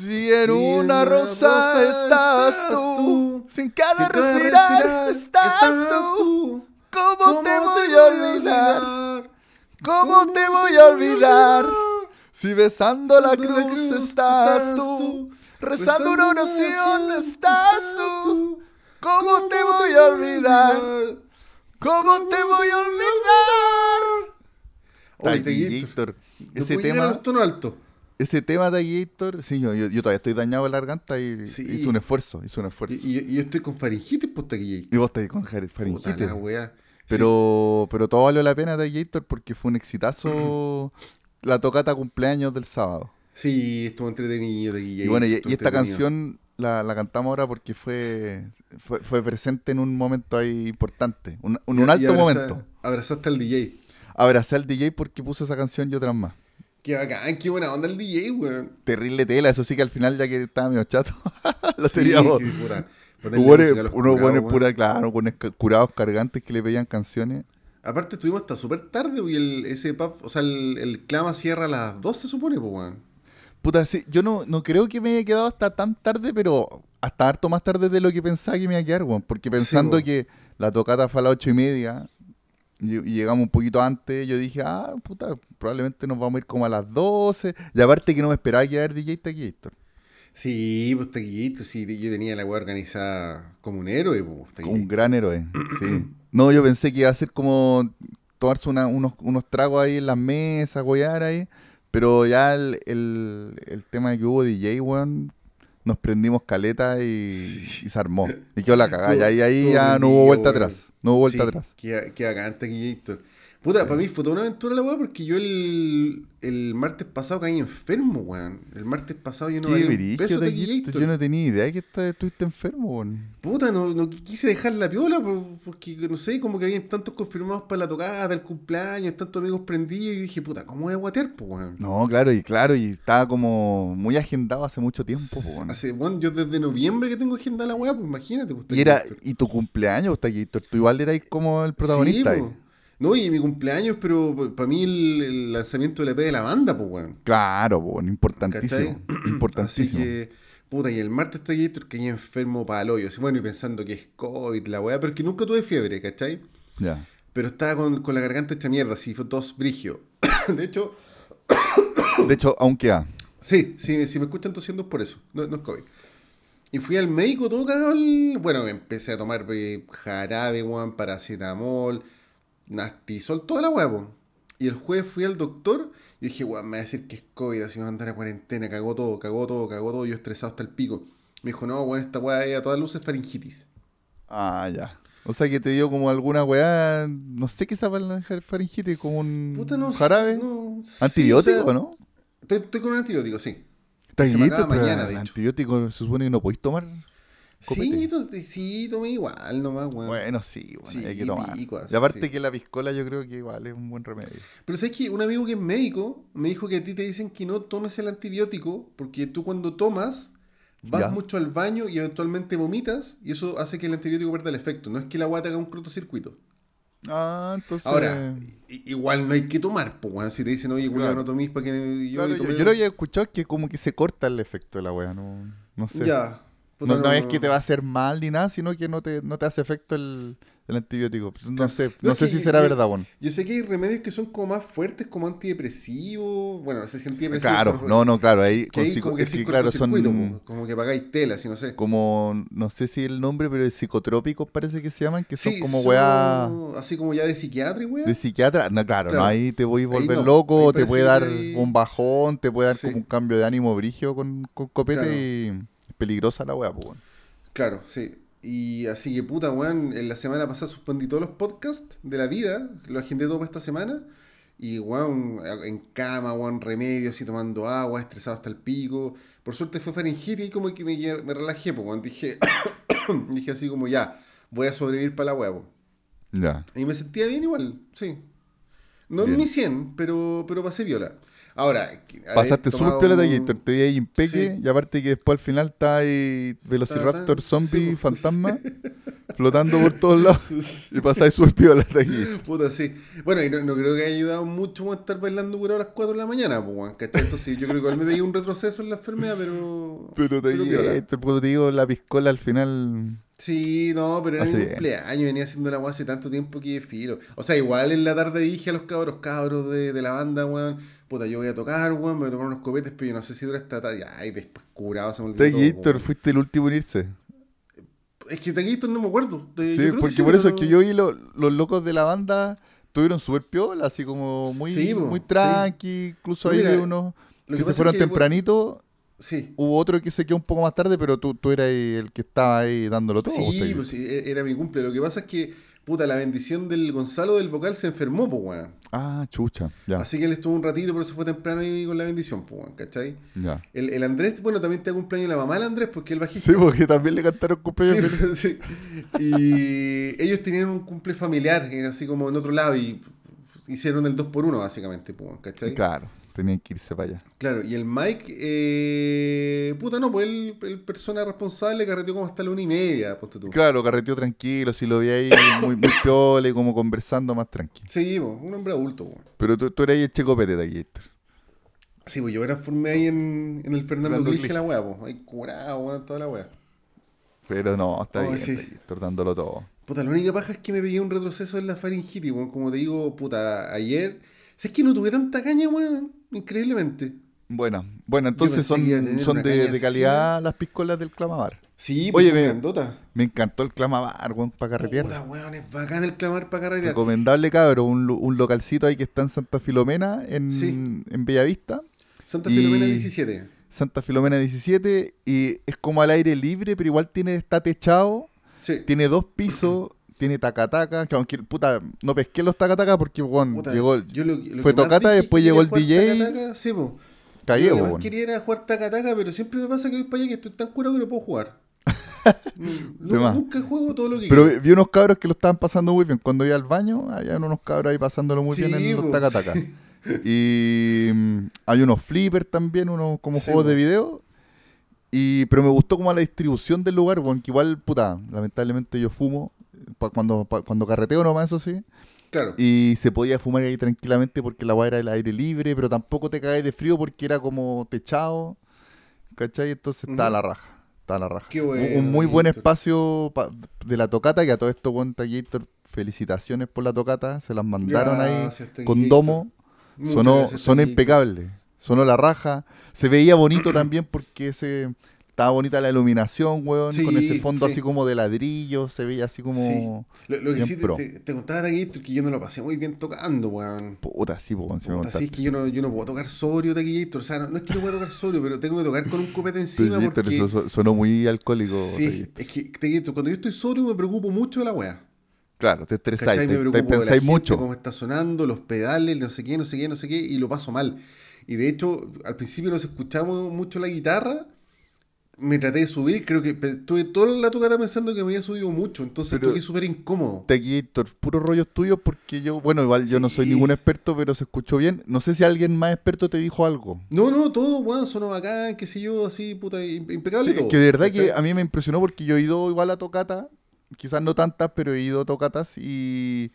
Si en una rosa estás tú, sin cada respirar estás tú. ¿Cómo te voy a olvidar? ¿Cómo te voy a olvidar? Si besando la cruz estás tú, rezando una oración estás tú. ¿Cómo te voy a olvidar? ¿Cómo te voy a olvidar? Oye. ¿No Ese tema, los tonos altos? Ese tema Taquillator, sí, yo, yo, yo todavía estoy dañado en la garganta y Sí. hice un esfuerzo, hice un esfuerzo. Y, y- y yo estoy con faringitis, pues taquillator. Y vos estás con faringitis. la. Pero, pero todo valió la pena Taquillator porque fue un exitazo la tocata cumpleaños del sábado. Sí, estuvo entretenido taquillator. Y bueno, y, esta canción la, la cantamos ahora porque fue, fue, fue presente en un momento ahí importante, un, un, alto abraza- momento. Abrazaste al DJ. Abracé al DJ porque puso esa canción y otras más. Qué bacán, qué buena onda el DJ, weón. Terrible tela, eso sí que al final ya que estaba medio chato, lo Sí, teníamos. sí, pura. Unos buenos pura, claro, con curados cargantes que le pedían canciones. Aparte estuvimos hasta súper tarde, y el, ese pub, o sea, el, el clama cierra a las 2 se supone, pues, weón. Puta, sí, yo no, no creo que me haya quedado hasta tan tarde, pero hasta harto más tarde de lo que pensaba que me iba a quedar, weón. Porque pensando que la tocata fue a las ocho y media y, llegamos un poquito antes, yo dije, ah, puta, probablemente nos vamos a ir como a las 12. Y aparte que no me esperaba que haber DJ Taquillator. Sí, pues taquillito, sí, yo tenía la weá organizada como un héroe, pues, un gran héroe, sí. No, yo pensé que iba a ser como tomarse una- unos, unos tragos ahí en las mesas, goyar ahí. Pero ya el, el, el tema de que hubo DJ, weón, nos prendimos caleta y, y se armó. Y quedó la cagada. Y ahí, ahí ya no hubo vuelta atrás. No hubo vuelta Sí, atrás. Qué, qué bacán, taquillito. Puta, para mí fue toda una aventura la weá porque yo el, el martes pasado caí enfermo, weón. El martes pasado yo no valía un peso taquillito. Yo no tenía idea que esta- estuviste enfermo, weón. Puta, no, no quise dejar la piola por- porque, no sé, como que habían tantos confirmados para la tocada, del cumpleaños, tantos amigos prendidos, y dije, puta, ¿cómo voy a guatear, po, weón? No, claro, y claro, y estaba como muy agendado hace mucho tiempo, po, weón. Hace, bueno, yo desde noviembre que tengo agenda la weá, pues imagínate. Pues, Y era, y tu cumpleaños, Taquillito, tú igual eras como el protagonista. Sí. No, y mi cumpleaños, pero para mí el, el lanzamiento del EP de la banda, pues, weón. Claro, po, importantísimo. ¿Cachai? Importantísimo. Así que, puta, y el martes está que caí enfermo para el hoyo. Así, bueno, y pensando que es COVID, la weá, pero que nunca tuve fiebre, ¿cachai? Ya. Pero estaba con, con la garganta hecha mierda, así, fue tos brigio. de hecho, De hecho, aunque ah, sí, sí, si me escuchan tosiendo es por eso, no, no es COVID. Y fui al médico todo cagado. Bueno, empecé a tomar eh, jarabe, weón, paracetamol, nastisol, toda la po. Y el jueves fui al doctor y dije, weón, me va a decir que es COVID, así me va a andar a cuarentena, cagó todo, cagó todo, cagó todo, yo estresado hasta el pico. Me dijo, no, weón, esta weá es a todas luces faringitis. Ah, ya. O sea que te dio como alguna weá, no sé qué la faringitis, como un Puta, no jarabe. no- sí, Antibiótico, o sea, ¿no? Estoy, estoy con un antibiótico, sí. Acaba pero mañana, el de hecho. antibiótico se supone que no podéis tomar. Sí, sí, tomé igual nomás, weón. Bueno, sí, bueno, Sí, hay que tomar. y aparte sí. que la piscola yo creo que igual es un buen remedio. Pero sabes que un amigo que es médico me dijo que a ti te dicen que no tomes el antibiótico porque tú cuando tomas vas Ya. mucho al baño y eventualmente vomitas y eso hace que el antibiótico pierda el efecto. No es que la agua te haga un cortocircuito. Ah, entonces... Ahora, igual no hay que tomar, pues, weón. Si te dicen, oye, culiao, Claro. no tomís para que yo, Claro, yo, yo lo había escuchado que como que se corta el efecto de la weá, no, no sé. Ya. No, no es que te va a hacer mal ni nada, sino que no te, no te hace efecto el, el antibiótico. Pues No sé, No, sé que si será yo- verdad, bueno. Yo sé que hay remedios que son como más fuertes, como antidepresivos. Bueno, no sé si antidepresivos. Claro, no, no, claro, ahí Que hay como que es que claro, son como que pagáis tela, si no sé. como, no sé si el nombre, pero psicotrópicos parece que se llaman, que son Sí, como son weá Así como ya de psiquiatra, weá. de psiquiatra. No, claro, Claro. no, ahí te voy a volver no, loco, te puede dar un bajón, te puede dar Sí. como un cambio de ánimo brigio con, con copete Claro. y peligrosa la weá, pues. weón. Claro, sí. Y así que puta, weón, en la semana pasada suspendí todos los podcasts de la vida, lo agendé todo para esta semana. Y weón, en cama, weón, remedios y tomando agua, estresado hasta el pico. Por suerte fue faringitis y como que me, me relajé, pues, weón. Dije, dije así como ya, voy a sobrevivir para la huevo. Ya. Y me sentía bien igual, sí. No en mi 100, pero, pero pasé viola. Ahora, Pasaste súper piola de Gator, te vi ahí impeque Sí. y aparte que después al final está ahí Velociraptor zombie sí, po. fantasma flotando por todos lados y pasáis súper piola hasta aquí. Puta, sí. Bueno, y no, no creo que haya ayudado mucho weón, estar bailando curado a las 4 de la mañana, pues, ¿cachai? Entonces yo creo que igual me veía un retroceso en la enfermedad, pero... Pero te piola. este, porque te digo, la piscola al final. Sí, no, pero era mi cumpleaños, venía haciendo la weá hace tanto tiempo que filo. O sea, igual en la tarde dije a los cabros, cabros de, de la banda, weón, puta, yo voy a tocar, weón, me voy a tomar unos copetes, pero yo no sé si dura esta tarde. Ay, después curado se me olvidó. Fuiste el último en irse. Es que Taquito no me acuerdo. de- Sí, porque sí, por eso es que yo vi lo- los locos de la banda tuvieron súper piola, así como muy, Sí, muy sí. tranqui. Incluso ahí mira, unos que, se es fueron que, tempranito. Sí. Hubo otro que se quedó un poco más tarde, pero tú, tú eras el que estaba ahí dándolo todo. Sí, pues sí, e- era mi cumple. Lo que pasa es que, puta, la bendición del Gonzalo del vocal se enfermó, pues, weón. Ah, chucha, ya, Así que él estuvo un ratito, pero se fue temprano ahí con la bendición, pues, weón, ¿cachai? ya. El, el Andrés, bueno, también te cumpleaños la mamá del Andrés, porque él bajista. Sí, porque también le cantaron cumpleaños. Sí, sí. Y ellos tenían un cumple familiar, así como en otro lado, y hicieron el 2 por 1 básicamente, pues, ¿cachai? Claro, tenían que irse para allá. Claro, y el Mike, eh, puta, no, pues él, el persona responsable carreteó como hasta la una y media, ponte tú. Claro, carreteó tranquilo, si lo vi ahí muy, muy piola y como conversando más tranquilo. Sí, pues, un hombre adulto, weón. Pero tú, tú eras ahí el checopete de Gator. Sí, pues yo me transformé ahí en, en el Fernando Fernando Glige la weá, pues. Ahí curado, weón, toda la weá. Pero no, está Oh, bien, sí. está Gator, dándolo todo. Puta, la única paja es que me pegué un retroceso en la faringitis, weón. Como te digo, puta, ayer. ¿Sabes que no tuve tanta caña, weón? Increíblemente. Bueno, bueno, entonces son, son de, de calidad las piscolas del Clamamar. Sí, Oye, pues ve- grandotas. Me encantó el Clamamar, weón, para carretear. Puta, weón, es bacán el clamar para carretear. Recomendable, cabro, un, un localcito ahí que está en Santa Filomena, en, Sí. en Bellavista. Santa y- Filomena 17. Santa Filomena 17 y es como al aire libre, pero igual tiene está techado, Sí. tiene dos pisos, tiene tacataca, que aunque puta, no pesqué los tacataca porque Puta, llegó, yo lo- lo fue tocata, después llegó el DJ, tacataca, Sí, Yo weón. quería jugar tacataca, pero siempre me pasa que voy para allá que estoy tan curado que no puedo jugar. No, nunca juego todo lo que Pero quiero. vi, unos cabros que lo estaban pasando muy bien. Cuando iba al baño, había unos cabros ahí pasándolo muy Sí, bien en los po. tacatacas. Y mm, hay unos flippers también, unos como Sí, juegos po. de video. Y, pero me gustó como la distribución del lugar, porque igual, puta, lamentablemente yo fumo, cuando, cuando carreteo nomás, eso sí. Claro. Y se podía fumar ahí tranquilamente porque la weá era el aire libre, pero tampoco te caes de frío porque era como techado. ¿Cachai? Entonces estaba Ujú. la raja. Estaba la raja. Qué Un- bueno, un muy buen Gator. espacio pa- de la tocata, que a todo esto, buen Gator, felicitaciones por la tocata. Se las mandaron Gracias, ahí con domo. Sonó, gracias, sonó Taquito. impecable. Sonó la raja. Se veía bonito también porque se, estaba bonita la iluminación, weón. con Sí, ese fondo sí. así como de ladrillo. Se veía así como. Lo, lo que sí te, pro. te, te contaba Taquito es que yo no lo pasé muy bien tocando, weón. Puta, sí, po, weón, si me Puta, sí, es que yo no, yo no puedo tocar sobrio, Taquito. O sea, no, no es que no pueda tocar sobrio, pero tengo que tocar con un copete encima Sí, pero porque... eso so- sonó muy alcohólico. Sí, es que, Taquito, cuando yo estoy sobrio me preocupo mucho de la weá. Claro, te estresáis, te, te pensáis mucho. cómo está sonando, los pedales, no sé qué, no sé qué, no sé qué, y lo paso mal. Y de hecho, al principio nos escuchamos mucho la guitarra, me traté de subir, creo que estuve toda la tocata pensando que me había subido mucho, entonces Pero- estuve súper incómodo. Taquillator, puro rollo tuyo porque yo, bueno, igual yo no soy ningún experto, pero se escuchó bien. No sé si alguien más experto te dijo algo. No, no, todo, weón, sonó bacán, qué sé yo, así, puta, im- impecable Sí, todo. que de verdad que a mí me impresionó porque yo he ido igual a tocata, quizás no tantas, pero he ido a tocatas y,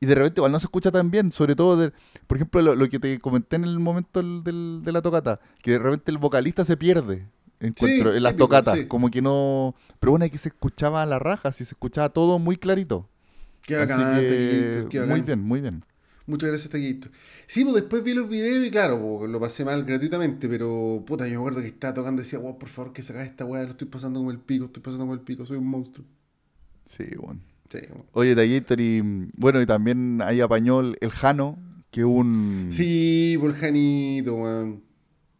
y de repente igual no se escucha tan bien, sobre todo, de- por ejemplo, lo, lo que te comenté en el momento del- del- de la tocata, que de repente el vocalista se pierde. Encuentro, Sí, en las típico, tocatas, sí. como que no. Pero bueno, que se escuchaba a la raja, sí se escuchaba todo muy clarito. Qué bacán, que, Taquito, qué muy bacán. bien, muy bien. Muchas gracias, Taquito. Sí, pues después vi los videos y claro, pues, lo pasé mal gratuitamente, pero puta, yo me acuerdo que estaba tocando y decía, wow, por favor, que sacas esta weá, lo estoy pasando como el pico, estoy pasando como el pico, soy un monstruo. Sí, bueno. Sí, bueno. Oye, Tallator, y bueno, y también ahí apañó el, el Jano, que un, Sí, por Janito, weón.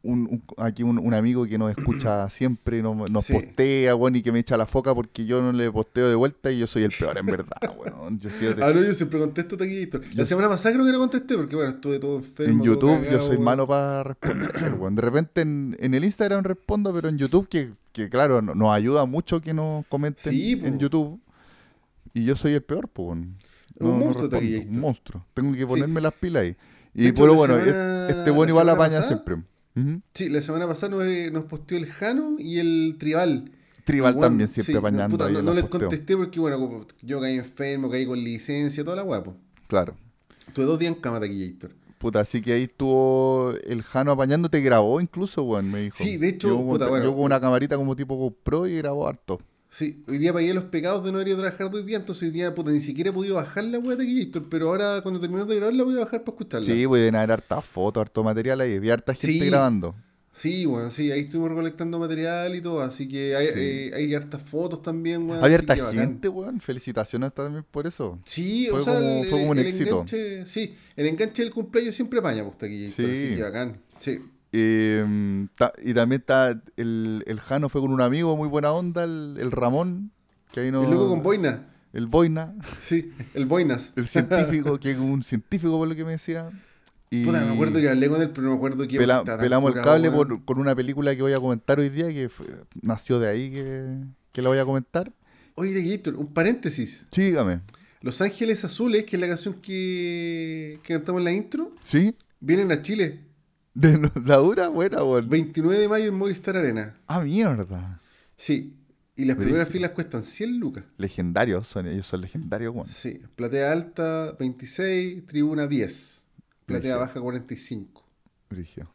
Un, un- aquí un, un amigo que nos escucha siempre, nos, nos Sí. postea, bueno, y que me echa la foca porque yo no le posteo de vuelta y yo soy el peor, en verdad, weón. Yo soy de- Ah, no, yo siempre contesto Taquito. La Yo- semana pasada creo que no contesté porque, bueno, estuve todo enfermo. en YouTube yo soy weón. malo para responder, weón. De repente en, en el Instagram respondo, pero en YouTube, que, que claro, no- nos ayuda mucho que nos comenten Sí, en YouTube. Y yo soy el peor, pues. Un monstruo, Taquillito. Un monstruo. Tengo que ponerme las pilas ahí. Y hecho, pero bueno, semana- este bueno igual apaña pasada- Sí, la semana pasada nos, nos posteó el Jano y el Tribal. Tribal también siempre sí, apañando puta, no, les contesté porque, bueno, como yo caí enfermo, caí con licencia, toda la guapo. Claro. Tuve dos días en cama taquillator. Puta, así que ahí estuvo el Jano apañando, te grabó incluso, weón, me dijo. Sí, de hecho, yo, puta, bueno. yo con una camarita como tipo GoPro y grabó harto. Sí, hoy día pagué los pecados de no haber ido a trabajar dos días, entonces hoy día, puta, ni siquiera he podido bajar la wea de taquillator, pero ahora cuando termino de grabar la voy a bajar para escucharla. Sí, pueden haber hartas fotos, harto material ahí, vi harta gente Sí. grabando. Sí, bueno, sí, ahí estuvimos recolectando material y todo, así que hay, Sí. eh, hay hartas fotos también, weón. Así harta gente, weón, felicitaciones también por eso. Sí, Fue o sea, como- el, fue como un el éxito. enganche, sí, el enganche del cumpleaños siempre apaña, pues, taquillator, Sí. así que bacán. Sí. Eh, ta- y también está el, el Jano fue con un amigo muy buena onda, el, el Ramón, que ahí no... El loco con boina, El Boina, sí, el boinas. el científico, que es un científico por lo que me decía. Y Puta, me acuerdo que hablé con él, pero no me acuerdo qué pela- pelamos el cable por- con una película que voy a comentar hoy día, que fue- nació de ahí, que, que la voy a comentar. Oye, taquillator, un paréntesis. Sí, dígame. Los Ángeles Azules, que es la canción que, que cantamos en la intro, ¿Sí? vienen a Chile. ¿De la dura? Buena, weón. 29 de mayo en Movistar Arena. Ah, mierda. Sí. Y las Brígido. primeras filas cuestan 100 lucas. Legendarios, son, ellos son legendarios, weón. Sí. Platea alta 26, tribuna 10. Platea Brígido. baja 45. Brigio.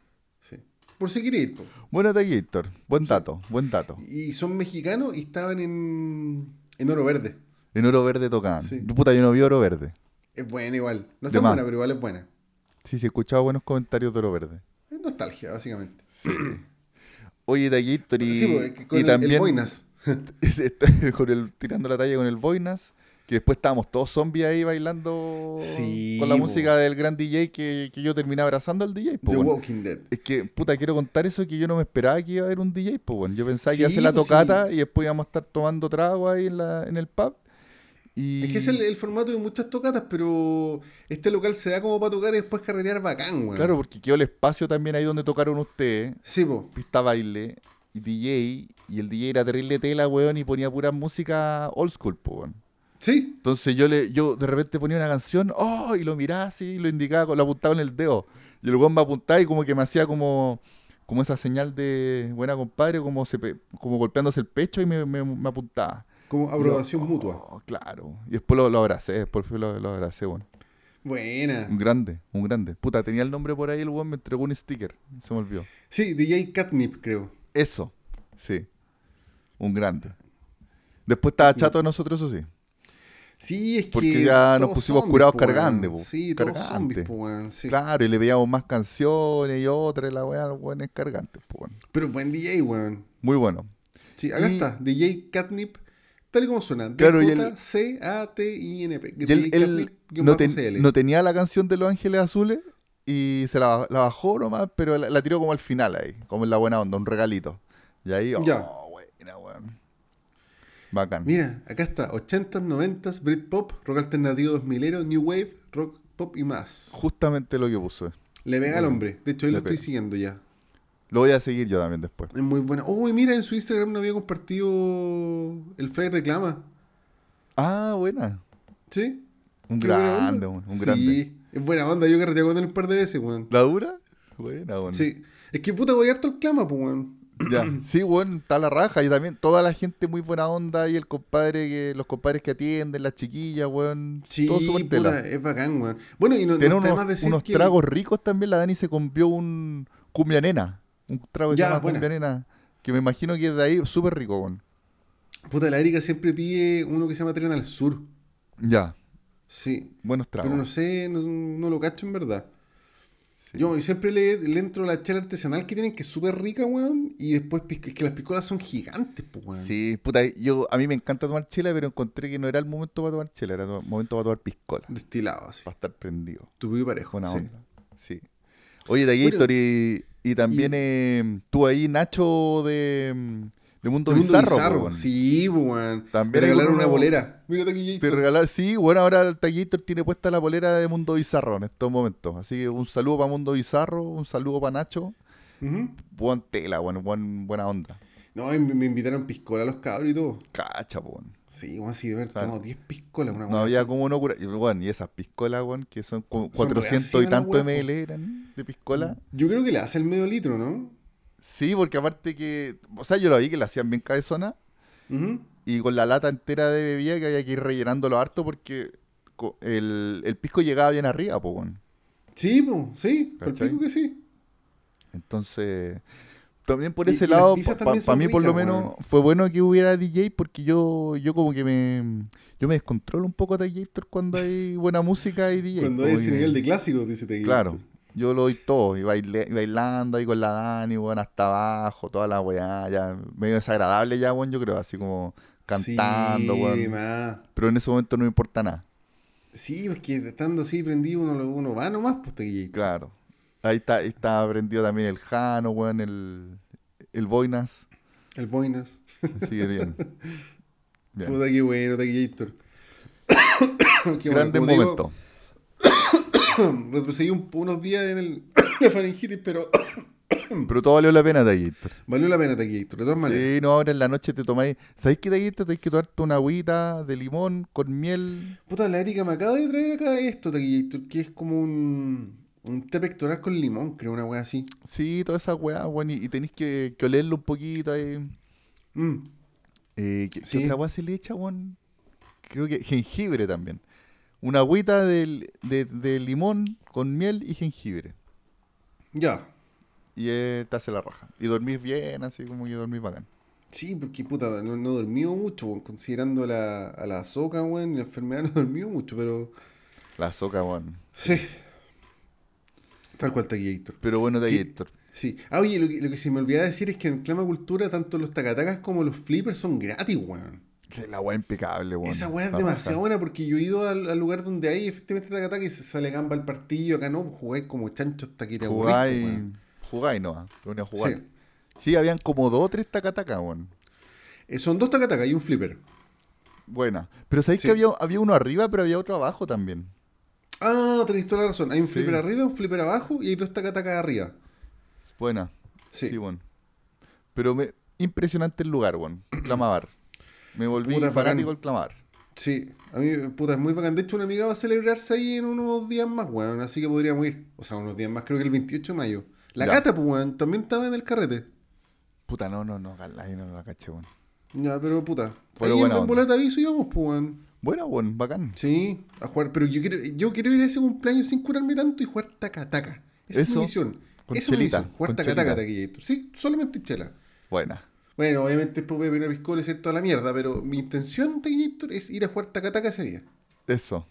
Sí. Por si quiere ir. po. Bueno, Taquillator, buen dato, buen dato. Y son mexicanos y estaban en, en Oro Verde. En Oro Verde tocaban. Sí. Puta, yo no vi Oro Verde. Es buena igual. No está más. buena, pero igual es buena. Sí, sí, he escuchado buenos comentarios de Oro Verde. Nostalgia, básicamente. Oye, Taquillator, y, sí, con y el, también... el Boinas. Con el, tirando la talla con el Boinas, que después estábamos todos zombies ahí bailando Sí, con la po. música del gran DJ que, que yo terminé abrazando al DJ. po, The weón. Walking Dead. Es que, puta, quiero contar eso que yo no me esperaba que iba a haber un DJ, pues bueno. Yo pensaba que iba a Sí, hacer la pues, tocata sí. y después íbamos a estar tomando trago ahí en, la, en el pub. Y... Es que es el, el formato de muchas tocatas, pero este local se da como para tocar y después carretear bacán, weón. Claro, porque quedó el espacio también ahí donde tocaron ustedes, Sí, po. pista baile y DJ, y el DJ era terrible tela, weón, y ponía pura música old school, pues weón. Sí, Entonces yo le, yo de repente ponía una canción, oh, y lo miraba así, lo indicaba, lo apuntaba en el dedo. Y el weón me apuntaba y como que me hacía como, como esa señal de buena compadre, como se como golpeándose el pecho y me, me- me apuntaba. Como aprobación Yo, mutua. claro. Y después lo, lo abracé, después lo, lo abracé, bueno. Buena. Un grande, un grande. Puta, tenía el nombre por ahí, el weón me entregó un sticker. Se me olvidó. Sí, DJ Catnip, creo. Eso, sí. Un grande. Después estaba chato de nosotros, eso sí. Sí, es Porque que. ya nos pusimos zombies, curados po, weón. cargantes, po. Sí, todos Cargantes. zombies, po, weón, sí. Claro, y le veíamos más canciones y otras, la weá, los weones cargantes, pues, weón. Pero buen DJ, weón. Muy bueno. Sí, acá Y- está. DJ Catnip, tal y como suena. Claro, y él- D-J-C-A-T-I-N-P. Y él, él no, ten- no tenía la canción de Los Ángeles Azules y se la, la bajó nomás, pero la, la tiró como al final ahí, como en la buena onda, un regalito. Y ahí, oh, Ya. buena, weón. Bacán. Mira, acá está. 80s, 90s, Britpop, rock alternativo 2000 New Wave, rock pop y más. Justamente lo que puso. Le pega al hombre. De hecho, le lo estoy siguiendo ya. Lo voy a seguir yo también después. Es muy buena. Uy, mira, en su Instagram no había compartido el flyer de Clama. Ah, buena. ¿Sí? Un grande, weón, un sí, grande. es buena onda. Yo carreteé con él un par de veces, weón. ¿La dura? Buena, weón. Sí. Es que puta, voy harto el Clama, pues, weón. Ya, sí, bueno, está la raja. Y también toda la gente muy buena onda. Y el compadre, que los compadres que atienden, las chiquillas, weón. Sí, todo súper puta, es bacán, weón. Bueno, y no, no está unos, más decir unos que... tragos ricos también. La Dani se compró un cumbia nena. Un trago que Ya, se llama buena. cumbia nena. Que me imagino que es de ahí súper rico, weón. Puta, la Erika siempre pide uno que se llama Tren al Sur. Ya, Sí. buenos tragos. Pero no sé, no, no lo cacho en verdad. Sí. Yo siempre le, le entro la chela artesanal que tienen, que es súper rica, weón. Y después, es que las piscolas son gigantes, pues, weón. Sí, puta, yo, a mí me encanta tomar chela, pero encontré que no era el momento para tomar chela, era el momento para tomar piscola. Destilado, así. Para estar prendido. Tu y parejo. Sí. onda. Sí. Oye, de Gator, y, y también eh, tú ahí, Nacho, de, de Mundo Bizarro. bizarro. weón. Sí, weón. También hay regalaron una bolera. Mira Te regalar, sí, bueno, ahora el Taquillator tiene puesta la polera de Mundo Bizarro en estos momentos. Así que un saludo para Mundo Bizarro, un saludo para Nacho. Buen tela, bueno, buen, buena onda. No, y me, invitaron piscola a los cabros y todo. Cacha, weón. Sí, weón, sí, de ver, Claro. tomamos 10 piscolas, una No había así. como no cura. y, Bueno, y esas piscolas, weón, que son como Son 400 y tanto po. ml eran de piscola. Yo creo que le hace el medio litro, ¿no? Sí, porque aparte que. O sea, yo lo vi que la hacían bien cabezona. Y con la lata entera de bebida que había que ir rellenándolo harto porque el, el pisco llegaba bien arriba, weón. Sí, po, sí, por pico que sí. Entonces, también por ese y lado, para son mí por lo menos fue bueno que hubiera DJ porque yo yo como que me yo me descontrolo un poco de Gator cuando hay buena música y DJ. Cuando hay ese que- nivel de clásico, dice Tequila. Claro, yo lo doy todo, y, baile- bailando ahí con la Dani, bueno, hasta abajo, toda la weá, ya medio desagradable ya, bueno, yo creo, así como cantando, sí, más. Pero en ese momento no me importa nada, Sí, porque estando así prendido uno, uno va nomás, pues Tequilla. claro. Ahí está, ahí está prendido también el Jano, weón, el, el Boinas, El Boinas. sigue bien. Bien. Puta, qué bueno, Tequillator. Qué Grande digo, momento. Retrocedí un- unos días en el, la faringitis, pero Pero todo valió la pena, Taguito. valió la pena Tequillator, de todas maneras. Sí, no, ahora en la noche te tomáis. ¿Sabéis qué, Taguito? Tenés que tomarte una agüita de limón con miel. Puta, la Erika me acaba de traer acá esto, Tequillator, que es como un, un té pectoral con limón, creo, una wea así. Sí, toda esa weá, weón. Y, y tenéis que, que olerlo un poquito ahí. Mm. Eh, ¿qué, otra weá se le echa, weón? Creo que jengibre también. Una agüita del- de, de limón con miel y jengibre. Ya. Y eh, te hace la raja. Y dormir bien, así como que dormir bacán. Sí, porque puta, no, no dormido mucho, weón, considerando a la, a la soca, weón, y la enfermedad no dormido mucho, pero. La soca, weón. Sí. Tal cual Tequillator. Pero bueno. Taguito. Sí. Ah, oye, lo que, lo que se me olvidaba decir es que en Clama Cultura, tanto los tacatacas como los flippers son gratis, weón. La weá impecable, weón. Esa weá es demasiado buena porque yo he ido al, al lugar donde hay efectivamente tacataca y se sale gamba al partido. Acá no, pues jugáis como chancho hasta que te aburrís, pues, Jugáis, weón. jugáis no, a jugar. Sí. Sí. habían como dos o tres tacatacas, weón. Eh, son dos tacatacas y un flipper. Buena. Pero sabéis Sí. que había, había uno arriba, pero había otro abajo también. Ah, tenéis toda la razón. Hay un Sí. flipper arriba, un flipper abajo y hay dos tacatacas arriba. Buena. Sí. Sí, bueno. Pero me, impresionante el lugar, weón. Clamabar. Me volví Puta, fanático del Clamabar. Sí, a mí, puta, es muy bacán. De hecho, una amiga va a celebrarse ahí en unos días más, weón. Así que podríamos ir. O sea, unos días más, creo que el 28 de mayo. La Ya. Cata, pues, weón, también estaba en el carrete. Puta, no, no, no, ahí no la caché, weón. Ya, pero puta. Pero ahí en onda. Bolata aviso íbamos, pues, weón. Buena, weón, bacán. Sí, a jugar. Pero yo quiero, yo quiero ir a ese cumpleaños sin curarme tanto y jugar taca-taca. Esa es Eso, mi misión. con Esa es mi chelita, misión, Jugar taca-taca, chelita. taquillator. Sí, solamente chela. Buena. Bueno, obviamente después voy a pedir piscola y toda la mierda, pero mi intención, taquillator, es ir a jugar taca-taca ese día. Eso.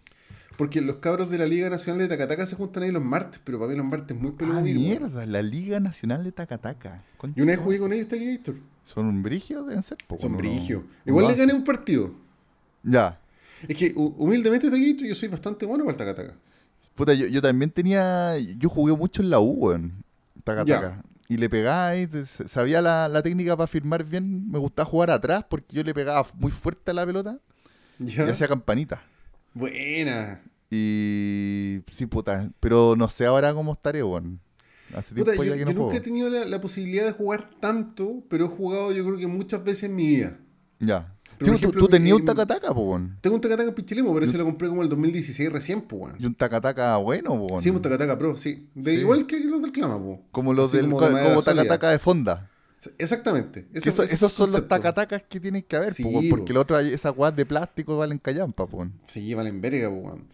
Porque los cabros de la Liga Nacional de Tacataca se juntan ahí los martes, pero para mí los martes es muy peludo Ah, mierda, la Liga Nacional de Tacataca. Y una vez jugué con ellos, Taquillator. ¿Son un brigio? Deben ser. Son no- brigio. Igual le gané un partido. Ya. Es que hu- humildemente, Taquillator, yo soy bastante bueno para el Tacataca. Puta, yo, yo también tenía. Yo jugué mucho en la U, weón. Taca, Ya. taca. Y le te- s- sabía la, la técnica para firmar bien. Me gustaba jugar atrás porque yo le pegaba muy fuerte a la pelota Ya. y hacía campanita. Buena. Y. Sí, puta. Pero no sé ahora cómo estaré, weón. Hace Puta, tiempo yo, que yo no nunca he tenido la, la posibilidad de jugar tanto, pero he jugado yo creo que muchas veces en mi vida. Ya. Sí, tú, tenías un en- tacataca, po, weón. Tengo un Tacataca en Pichilemo, pero ese lo compré como el 2016 recién, pues, weón. Y un tacataca bueno, po, weón. Sí, un Tacataca Pro, sí. De Sí. Igual que los del Clama, pues. Como los Así del. como Como, tacataca de fonda. Exactamente. Eso- esos fue son los tacatacas que tienen que haber, Sí, po, porque po. el otro, esas guas de plástico valen callampa, po, weón. Se llevan en verga.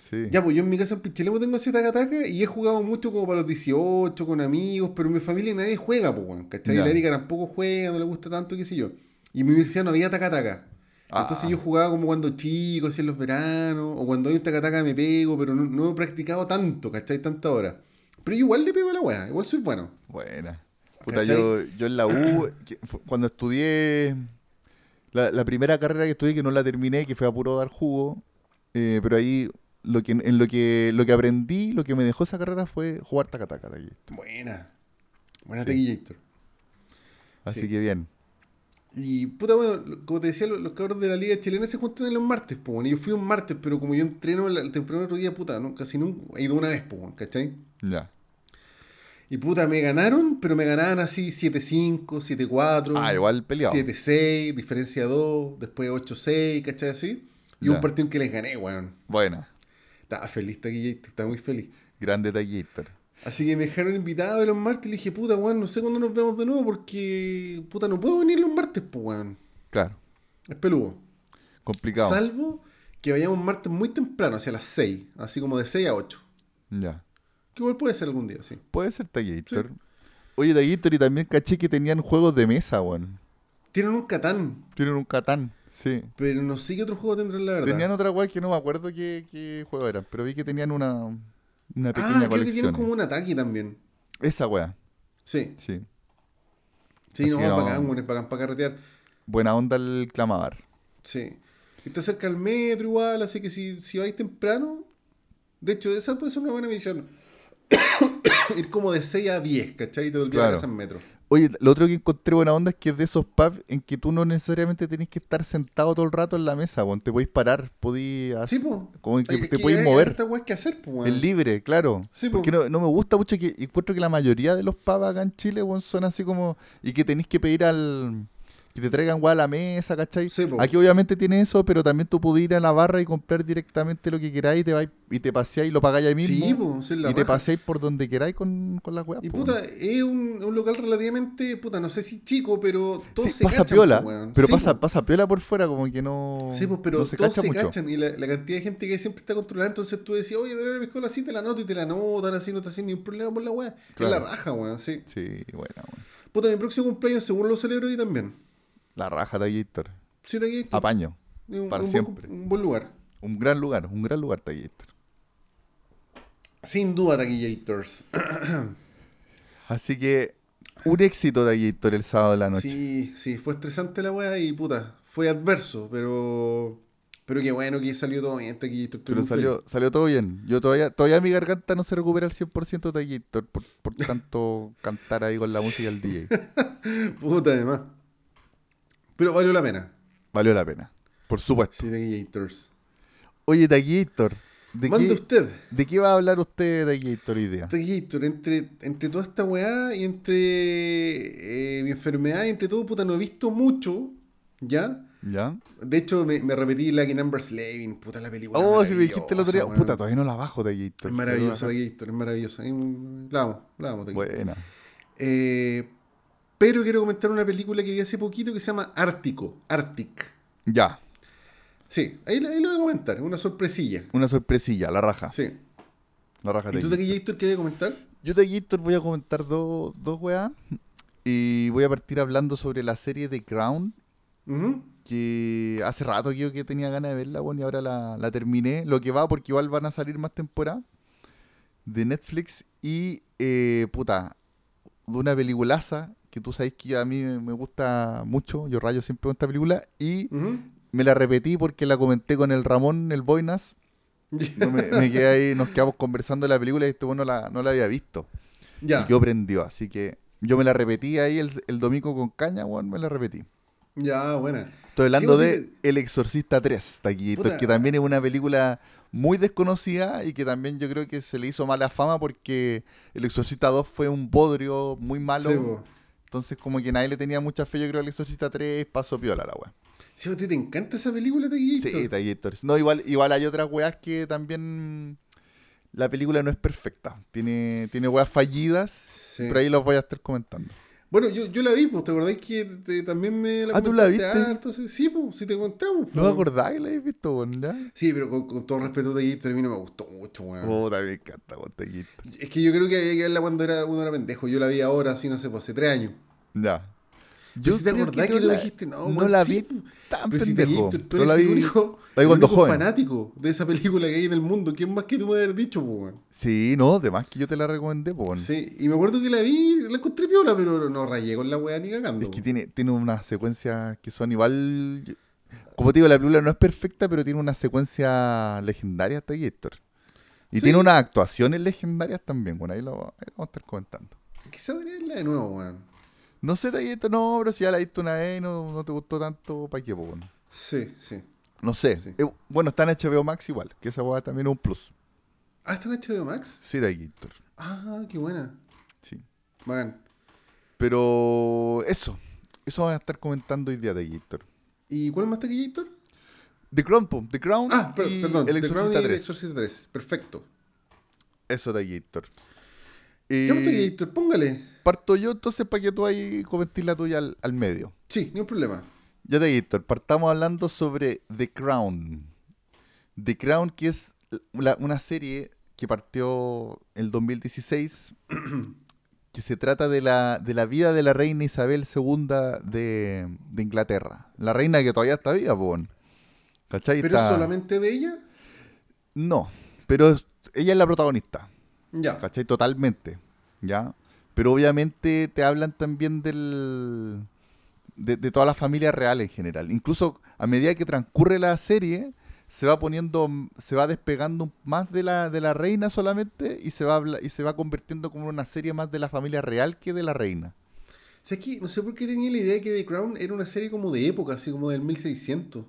Sí. Ya, pues yo en mi casa en Pichilemo tengo ese tacataca y he jugado mucho como para los 18, con amigos, pero en mi familia nadie juega, pues, weón. ¿Cachai? Ya. La Erika tampoco juega, no le gusta tanto, qué sé yo. Y en mi universidad no había tacataca. Ah. Entonces yo jugaba como cuando chico, así en los veranos, o cuando hay un tacataca me pego, pero no, no he practicado tanto, ¿cachai? Tanta hora. Pero yo igual le pego a la weá, igual soy bueno. Buena. Puta, yo, yo en la U, cuando estudié la, la primera carrera que estudié, que no la terminé, que fue a puro dar jugo, eh, pero ahí lo que, en lo que, lo que aprendí, lo que me dejó esa carrera fue jugar tacataca allí. Buena. Buena Sí. Así Sí. que bien. Y puta, bueno, como te decía, los, los cabros de la liga chilena se juntan en los martes, pues, bueno. y Yo fui un martes, pero como yo entreno el, temprano otro día, puta, no, casi nunca he ido una vez, pues, bueno, ¿cachai? Ya. Y puta, me ganaron, pero me ganaban así 7-5, 7-4. Ah, igual peleado. 7-6, diferencia 2, después 8-6, ¿cachai? Así. Y Ya. un partido en que les gané, weón. Buena. Estaba feliz, Taquillator, estaba muy feliz. Grande taquillator. Así que me dejaron invitado los martes y le dije, puta, weón, no sé cuándo nos vemos de nuevo porque, puta, no puedo venir los martes, pues, weón. Claro. Es peludo. Complicado. Salvo que vayamos martes muy temprano, hacia las 6. Así como de 6 a 8. Ya. Que igual puede ser algún día, sí. Puede ser Tallator. Oye, Tallator y también caché que tenían juegos de mesa, weón. Tienen un Catán, Tienen un Catán, sí. pero no sé qué otro juego tendrán, la verdad. Tenían otra weá que no me acuerdo qué, qué juego eran, pero vi que tenían una, una ah, pequeña creo que tienen como un ataque también. Esa weá, Sí, sí. sí, Así no, no. bacán, bueno, es bacán para carretear. Buena onda el clamar. Sí. Está cerca del metro igual, así que si, si vais temprano. De hecho, esa puede ser una buena misión. Ir como de 6 a 10, ¿cachai? Y te volvías Claro. en metro. Oye, lo otro que encontré buena onda es que es de esos pubs en que tú no necesariamente tenés que estar sentado todo el rato en la mesa, weón. Te podéis parar, podéis Sí, hacer, po. como que Ay, te podéis mover. que hacer, po. Es libre, claro. Sí, po. Porque no, no me gusta mucho que encuentro que la mayoría de los pubs acá en Chile, weón, son así como. Y que tenéis que pedir al. Que te traigan weón a la mesa, ¿cachai? Sí. Aquí obviamente tiene eso, pero también tú puedes ir a la barra y comprar directamente lo que queráis y te vais y te paseáis y lo pagáis ahí mismo. Sí, po, sí, y te paseáis por donde queráis con, con las weas. Y po, puta, es un, un local relativamente, puta, no sé si chico, pero todos Sí, se pasa cachan, piola, po, weón. pero pasa, pasa piola por fuera, como que no. Sí, pues, pero no se todos cacha se mucho. cachan y la, la cantidad de gente que siempre está controlada, entonces tú decís, oye, bebé, mi así, te la noto y te la notan, así no te hacen ningún problema por la. Claro. Es la raja, weón, sí. Sí, bueno, weón. Puta, mi próximo cumpleaños seguro lo celebro ahí también. La raja de Gator. Sí, aquí. Apaño. un, para un buen, siempre. un buen lugar. Un gran lugar, un gran lugar Tallator. Sin duda, Taquillators. Así que un éxito Gator el sábado de la noche. Sí, sí, fue estresante la weá y puta, fue adverso, pero. Pero qué bueno que salió todo bien, Taquillator. estoy Pero salió, salió todo bien. Yo todavía, todavía mi garganta no se recupera al 100% de Gator por, por tanto cantar ahí con la música del DJ. Puta, además. Pero valió la pena. Valió la pena. Por supuesto. Sí, Taquillators. Oye, ¿de Mande qué, usted. ¿de qué va a hablar usted, Taquillator, hoy día? Entre, entre toda esta weá y entre eh, mi enfermedad y entre todo, puta, no he visto mucho, ¿ya? ¿Ya? De hecho, me, me repetí Lucky Number Slaving, puta, la película. Oh, si me dijiste el otro día. Puta, todavía no la bajo, Taquillator. Es maravillosa, Taquillator, es maravillosa. La amo, la amo. Buena. Eh, pero quiero comentar una película que vi hace poquito que se llama Ártico, Arctic. Ya, Sí, ahí, ahí lo voy a comentar, es una sorpresilla. una sorpresilla, la raja. Sí. La raja ¿Y tú, Taquillator. Taquillator, qué voy a comentar? Yo de Gator voy a comentar dos dos weas. Y voy a partir hablando sobre la serie The Crown. Que hace rato que yo que tenía ganas de verla, bueno, y ahora la, la terminé. Lo que va, porque igual van a salir más temporadas de Netflix. Y, eh, puta, de una peliculaza que tú sabes que a mí me gusta mucho. Yo rayo siempre con esta película. Y me la repetí porque la comenté con el Ramón, el Boinas. No me, me quedé ahí, nos quedamos conversando de la película y este bueno no la, no la había visto. Ya. Y yo prendió, así que yo me la repetí ahí el, el domingo con caña, weón, me la repetí. Ya, buena. Estoy hablando Sí, de El Exorcista 3, Taquillito, Puta. que también es una película muy desconocida y que también yo creo que se le hizo mala fama porque El Exorcista 2 fue un bodrio muy malo. Sí. Entonces como que nadie le tenía mucha fe, yo creo, al Exorcista 3 pasó piola la weá. Sí, a ti te encanta esa película, Taquillator. Sí, Taquillito. No, igual, igual hay otras weas que también la película no es perfecta. Tiene, tiene weas fallidas, Sí. pero ahí los voy a estar comentando. Bueno, yo, yo la vi, pues, ¿te acordáis que te- también me la Ah, ¿tú la viste? harto? Sí, pues, sí te contamos. ¿No pues. me acordás que la habéis visto, weón? ¿Ya? Sí, pero con, con todo respeto Gator, a mí no me gustó mucho, weón. Puta, me encanta, weón. Es que yo creo que había que verla cuando era, uno era pendejo. Yo la vi ahora, así, no sé, pues, hace tres años. Ya. Yo si te acordás que, no tú la- dijiste, no, no weón, la vi pues. tan Pero si. Gator, tú No eres la el vi- único, el único joven. fanático de esa película que hay en el mundo. ¿Quién más que tú me haber dicho, pues, weón? Sí, no, de más que yo te la recomendé, po, weón. Sí, y me acuerdo que la vi, la encontré piola, pero no rayé con la weá ni cagando. Es que tiene, tiene unas secuencias que son igual. Como te digo, la película no es perfecta, pero tiene una secuencia legendaria Taquillito. Y Sí. tiene unas actuaciones legendarias también, bueno, ahí lo, ahí lo vamos a estar comentando. Quizá debería verla de nuevo, weón. No sé, Taquillito, no, pero si ya la viste una vez y no, no te gustó tanto, ¿para qué, weón? Sí, sí. No sé. Sí. Eh, bueno, está en HBO Max igual, que esa weá también es un plus. Ah, ¿está en HBO Max? Sí, Taquillito. Ah, qué buena. Sí. Bacán. Pero eso, eso vamos a estar comentando hoy día, Taquillito. ¿Y cuál más Taquillator? The Crown, The Crown Ah, per- y perdón. El Exorcista El 3. Exorcista 3. Perfecto. Eso, Taquillito. Ya, pues, Y Taquillator, póngale. parto yo entonces para que tú ahí comentes la tuya al, al medio. Sí, ni un problema. Ya te Héctor, partamos hablando sobre The Crown. The Crown, que es la- una serie que partió el 2016, que se trata de la, de la vida de la reina Isabel II de, de Inglaterra. La reina que todavía está viva, weón. ¿Cachai? ¿Pero Está- es solamente de ella? No, pero es- ella es la protagonista. Ya. ¿cachai? Totalmente, ¿ya? Pero obviamente te hablan también del... De, de toda la familia real en general. Incluso a medida que transcurre la serie, se va poniendo, se va despegando más de la, de la reina solamente y se va y se va convirtiendo como una serie más de la familia real que de la reina. O sea, es que no sé por qué tenía la idea de que The Crown era una serie como de época, así como del 1600.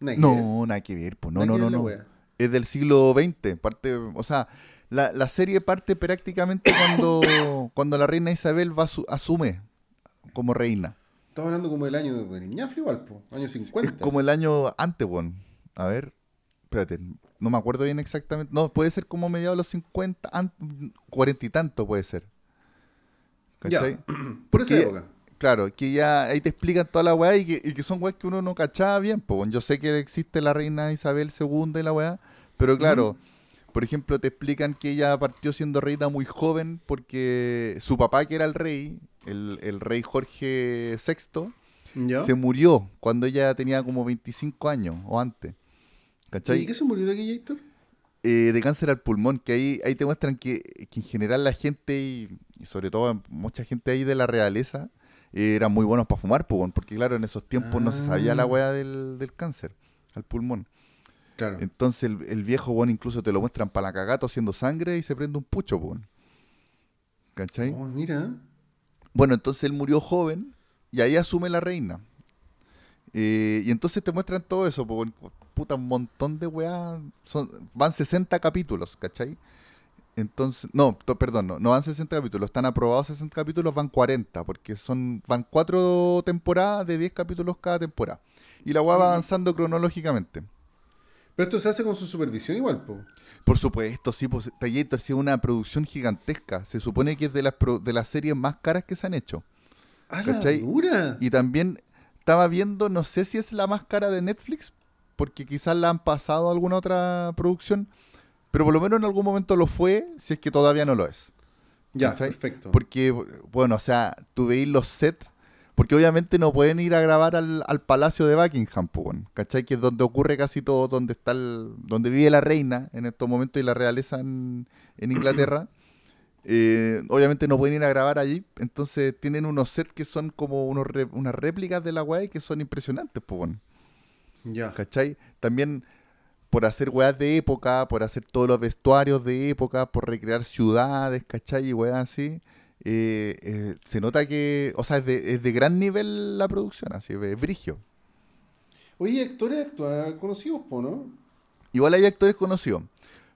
Nada. No, nada que ver, pues no, Nada no, no, no. Es del siglo XX, parte, o sea, la, la serie parte prácticamente cuando, cuando la reina Isabel va su- asume como reina. Estaba hablando como del año del ñafle igual, po, año 50. Es como el año antes, weón. A ver, espérate, no me acuerdo bien exactamente. No, puede ser como mediados de los 50, an- cuarenta y tanto puede ser. Ya, ¿Cachai? por esa Que- época. Claro, que ya ahí te explican toda la weá y que, y que son weas que uno no cachaba bien. Bueno, yo sé que existe la reina Isabel II y la weá, pero claro, por ejemplo, te explican que ella partió siendo reina muy joven porque su papá, que era el rey, el, el rey Jorge VI, ¿Ya? se murió cuando ella tenía como 25 años o antes. ¿Cachai? ¿Y qué se murió de aquí, Héctor? Eh, de cáncer al pulmón, que ahí, ahí te muestran que, que en general la gente, y, y sobre todo mucha gente ahí de la realeza, eh, eran muy buenos para fumar, porque claro, en esos tiempos no se sabía la Ah. weá del, del cáncer al pulmón. Claro. Entonces el, el viejo, bueno, incluso te lo muestran para la cagata haciendo sangre y se prende un pucho, weón. ¿Cachai? Oh, mira. Bueno, entonces él murió joven y ahí asume la reina. Eh, y entonces te muestran todo eso, po, puta, un montón de weá. Son, van 60 capítulos, ¿cachai? Entonces, no, to- perdón, no, no van 60 capítulos, están aprobados 60 capítulos, van 40, porque son van cuatro temporadas de 10 capítulos cada temporada. Y la weá va avanzando cronológicamente. Pero esto se hace con su supervisión igual, po. Por supuesto, sí, pues Talleto ha sido una producción gigantesca. Se supone que es de las, pro- de las series más caras que se han hecho. ¡Ah, la ¿Cachai? dura! Y también estaba viendo, no sé si es la más cara de Netflix, porque quizás la han pasado a alguna otra producción, pero por lo menos en algún momento lo fue, si es que todavía no lo es. Ya, ¿cachai? perfecto. Porque, bueno, o sea, tú veis los sets, porque obviamente no pueden ir a grabar al, al Palacio de Buckingham, ¿cachai? Que es donde ocurre casi todo, donde está el, donde vive la reina en estos momentos y la realeza en, en Inglaterra. Eh, obviamente no pueden ir a grabar allí, entonces tienen unos sets que son como unos re- unas réplicas de la weá y que son impresionantes, pues Ya. ¿cachai? También por hacer weas de época, por hacer todos los vestuarios de época, por recrear ciudades, ¿cachai? Y weas así. Eh, eh, se nota que, o sea, es de, es de gran nivel la producción, así, es brigio. Oye, actores conocidos, po, ¿no? Igual hay actores conocidos.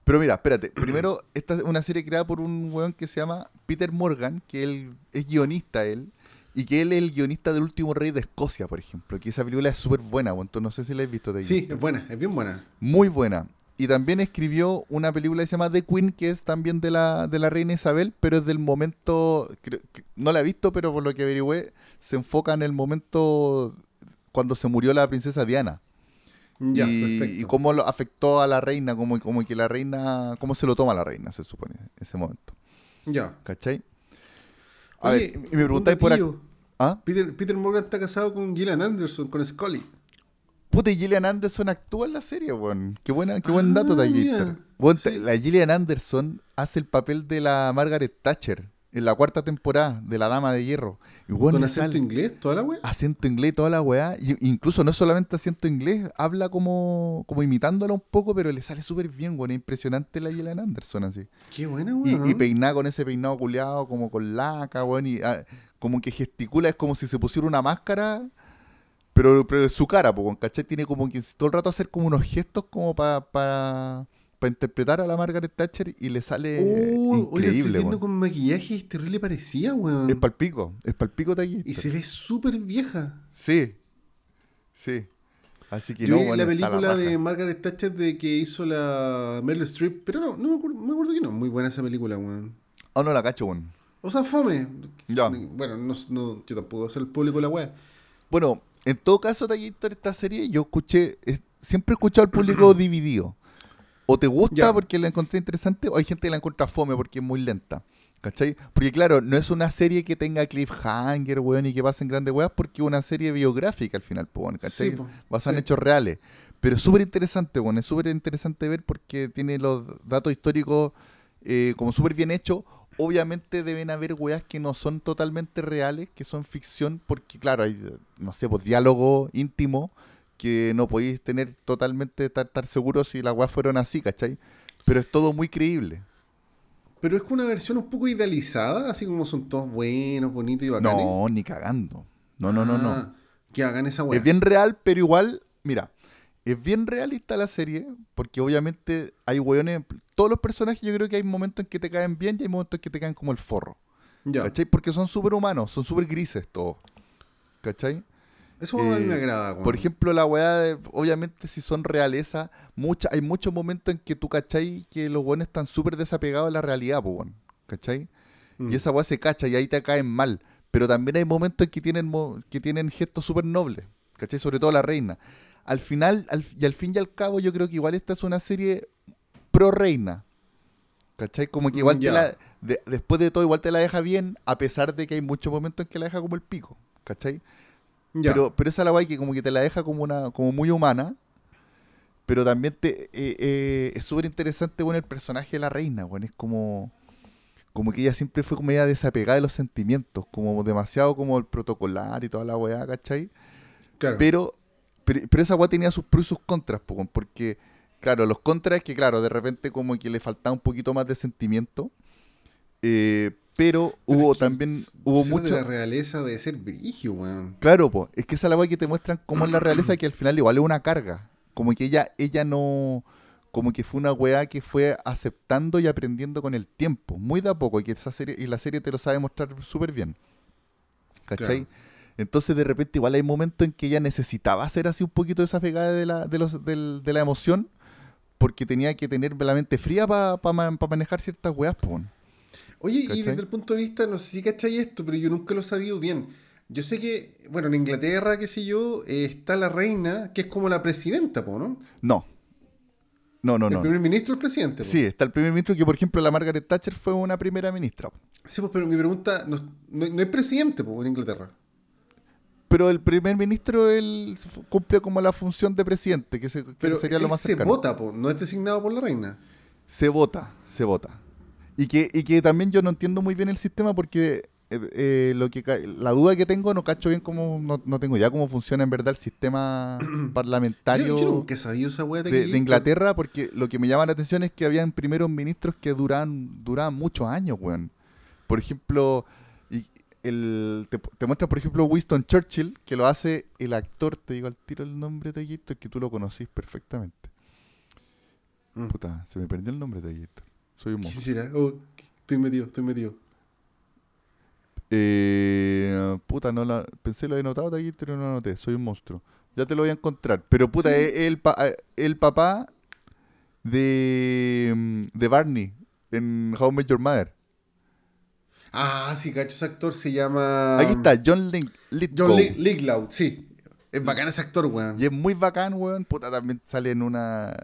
Pero mira, espérate. Primero, esta es una serie creada por un weón que se llama Peter Morgan, que él es guionista él. Y que él es el guionista del último rey de Escocia, por ejemplo. Que esa película es súper buena, weón. No sé si la has visto de Sí, es buena, es bien buena. Muy buena. Y también escribió una película que se llama The Queen, que es también de la, de la reina Isabel, pero es del momento, creo que- no la he visto, pero por lo que averigüé, se enfoca en el momento cuando se murió la princesa Diana. Ya, y, perfecto. y cómo lo afectó a la reina, como, como que la reina, cómo se lo toma la reina, se supone, en ese momento. Ya. ¿Cachai? A Oye, ver, y me preguntáis por aquí. ¿Ah? Peter, Peter Morgan está casado con Gillian Anderson, con Scully. Puta, y Gillian Anderson actúa en la serie, weón. Qué, buena, qué buen Ah, dato. Weón, Sí. La Gillian Anderson hace el papel de la Margaret Thatcher en la cuarta temporada de La Dama de Hierro. Y weón, con acento sale inglés, toda la wea. acento inglés, toda la weá. Y, incluso no solamente acento inglés, habla como, como imitándola un poco, pero le sale súper bien, weón. Es impresionante la Gillian Anderson así. Qué buena, Y, weón. y peinada con ese peinado culeado, como con laca, weón, y ah, como que gesticula, es como si se pusiera una máscara, pero, pero es su cara, pues, ¿cachai? Tiene como que todo el rato hacer como unos gestos como para para interpretar a la Margaret Thatcher y le sale Oh, oye, la estoy increíble, viendo weón. con maquillaje y es terrible parecía, weón. Es palpico, es palpico aquí. Y se ve súper vieja. Sí, sí. Así que Yo no, vi la película de. Margaret Thatcher de que hizo la Meryl Streep, pero no, no me acuerdo, me acuerdo que no. Muy buena esa película, weón. Ah, no la cacho, weón. O sea, fome. Ya. Bueno, no, no, yo tampoco soy el público de la wea. Bueno, En todo caso, Taquillator, esta serie yo escuché, es- siempre he escuchado al público dividido. O te gusta porque la encontré interesante, o hay gente que la encuentra fome porque es muy lenta. ¿Cachai? Porque claro, no es una serie que tenga cliffhanger, weón, y que pasen grandes weas, porque es una serie biográfica al final, weón, ¿cachai? Po, sí. hechos reales. Pero es súper interesante, weón, es súper interesante ver porque tiene los datos históricos eh, como súper bien hechos. Obviamente deben haber weas que no son totalmente reales, que son ficción, porque claro, hay, no sé, pues diálogo íntimo que no podéis tener totalmente, estar, estar seguros si las weas fueron así, ¿cachai? Pero es todo muy creíble. Pero es que una versión un poco idealizada, así como son todos buenos, bonitos y bacanes. No, ni cagando. No, no, no, no. Ah, Que hagan esa weá. Es bien real, pero igual, mira, es bien realista la serie, porque obviamente hay weones, todos los personajes yo creo que hay momentos en que te caen bien y hay momentos en que te caen como el forro. Ya. ¿Cachai? Porque son súper humanos, son súper grises todos. ¿Cachai? Eso a mí Eh, me agrada. Por ejemplo, la weá, de- obviamente si son realeza, mucha, hay muchos momentos en que tú, ¿cachai? Que los weones están súper desapegados de la realidad, pues, weón. ¿Cachai? Mm. Y esa weá se cacha y ahí te caen mal. Pero también hay momentos en que tienen, que tienen gestos súper nobles. ¿Cachai? Sobre todo la reina. Al final, al- y al fin y al cabo, yo creo que igual esta es una serie pro reina. ¿Cachai? Como que igual te la, de- después de todo, igual te la deja bien, a pesar de que hay muchos momentos en que la deja como el pico. ¿Cachai? Pero, pero esa la guay que como que te la deja como una, como muy humana. Pero también te, eh, eh, es súper interesante, bueno, el personaje de la reina, bueno, es como, como que ella siempre fue como media desapegada de los sentimientos, como demasiado como el protocolar y toda la weá, ¿cachai? Claro. Pero, pero, pero esa weá tenía sus pros y sus contras, po, porque, claro, los contras es que, claro, de repente como que le faltaba un poquito más de sentimiento, eh, pero Pero hubo también, hubo ser de mucho... la realeza de ser brigio, weón. Claro, pues, es que esa es la weá que te muestran cómo es la realeza que al final igual es una carga. Como que ella, ella no, como que fue una weá que fue aceptando y aprendiendo con el tiempo, muy de a poco, y que esa serie, y la serie te lo sabe mostrar súper bien. ¿Cachai? Claro. Entonces de repente igual hay momentos en que ella necesitaba hacer así un poquito desapegada de la, de los, del- de la emoción, porque tenía que tener la mente fría para manejar ciertas weas, pues. Oye, y desde el punto de vista, no sé si cachai esto, pero yo nunca lo he sabido bien. Yo sé que, bueno, en Inglaterra, qué sé yo, eh, está la reina, que es como la presidenta, po, ¿no? No. No, no, el no. primer ministro es el presidente. po. Sí, está el primer ministro que, por ejemplo, la Margaret Thatcher fue una primera ministra. Sí, pues, pero mi pregunta, no, no, no hay presidente po, en Inglaterra. Pero el primer ministro él cumple como la función de presidente, que, se- que Pero sería él lo más se cercano. vota, po, no es designado por la reina. Se vota, se vota. Y que, y que también yo no entiendo muy bien el sistema porque eh, eh, lo que la duda que tengo no cacho bien cómo, no, no tengo ya cómo funciona en verdad el sistema parlamentario Yo, yo nunca he sabido esa de, que- de Inglaterra, porque lo que me llama la atención es que habían primeros ministros que duran, duraban muchos años, weón. Por ejemplo, el, te, te muestra, por ejemplo, Winston Churchill, que lo hace el actor, te digo al tiro el nombre de Gator, que tú lo conocís perfectamente. Mm. Puta, se me perdió el nombre de Gator. Soy un ¿Qué monstruo. será? Oh, estoy metido, estoy metido. Eh, puta, no la, pensé lo había notado de Gator y no lo anoté. Soy un monstruo. Ya te lo voy a encontrar. Pero puta, Sí. es el, pa- eh, el papá de, de Barney en How I Met Your Mother. Ah, sí, cacho, ese actor se llama... Aquí está, John Lin- Lithgow. John Li- Lithgow, sí. Es bacán ese actor, weón. Y es muy bacán, weón. Puta, también sale en una.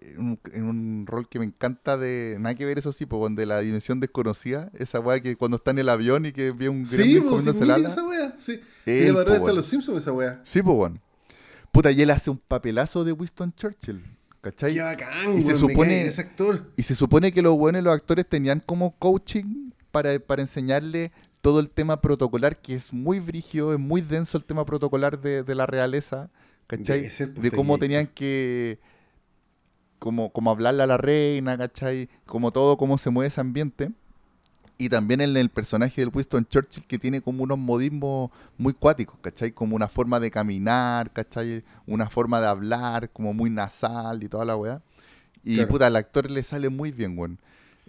En un, en un rol que me encanta de. Nada que ver, eso sí, pues, de la dimensión desconocida. Esa weá que cuando está en el avión y que ve un Sí, gremlin pues, sí, esa weá, sí. Él, po, hasta los Simpsons esa weá. Sí, pues, weón. Puta, y él hace un papelazo de Winston Churchill. ¿Cachai? Qué bacán, y se weón, me supone- ese actor. Y se supone que los buenos los actores tenían como coaching para, para enseñarle todo el tema protocolar, que es muy brigio, es muy denso el tema protocolar de, de la realeza, ¿cachai? Pues, de cómo tenían que como, como hablarle a la reina, ¿cachai? Como todo, cómo se mueve ese ambiente. Y también en el personaje del Winston Churchill que tiene como unos modismos muy cuáticos, ¿cachai? Como una forma de caminar, ¿cachai? Una forma de hablar, como muy nasal y toda la weá. Y Claro. puta, al actor le sale muy bien, weón.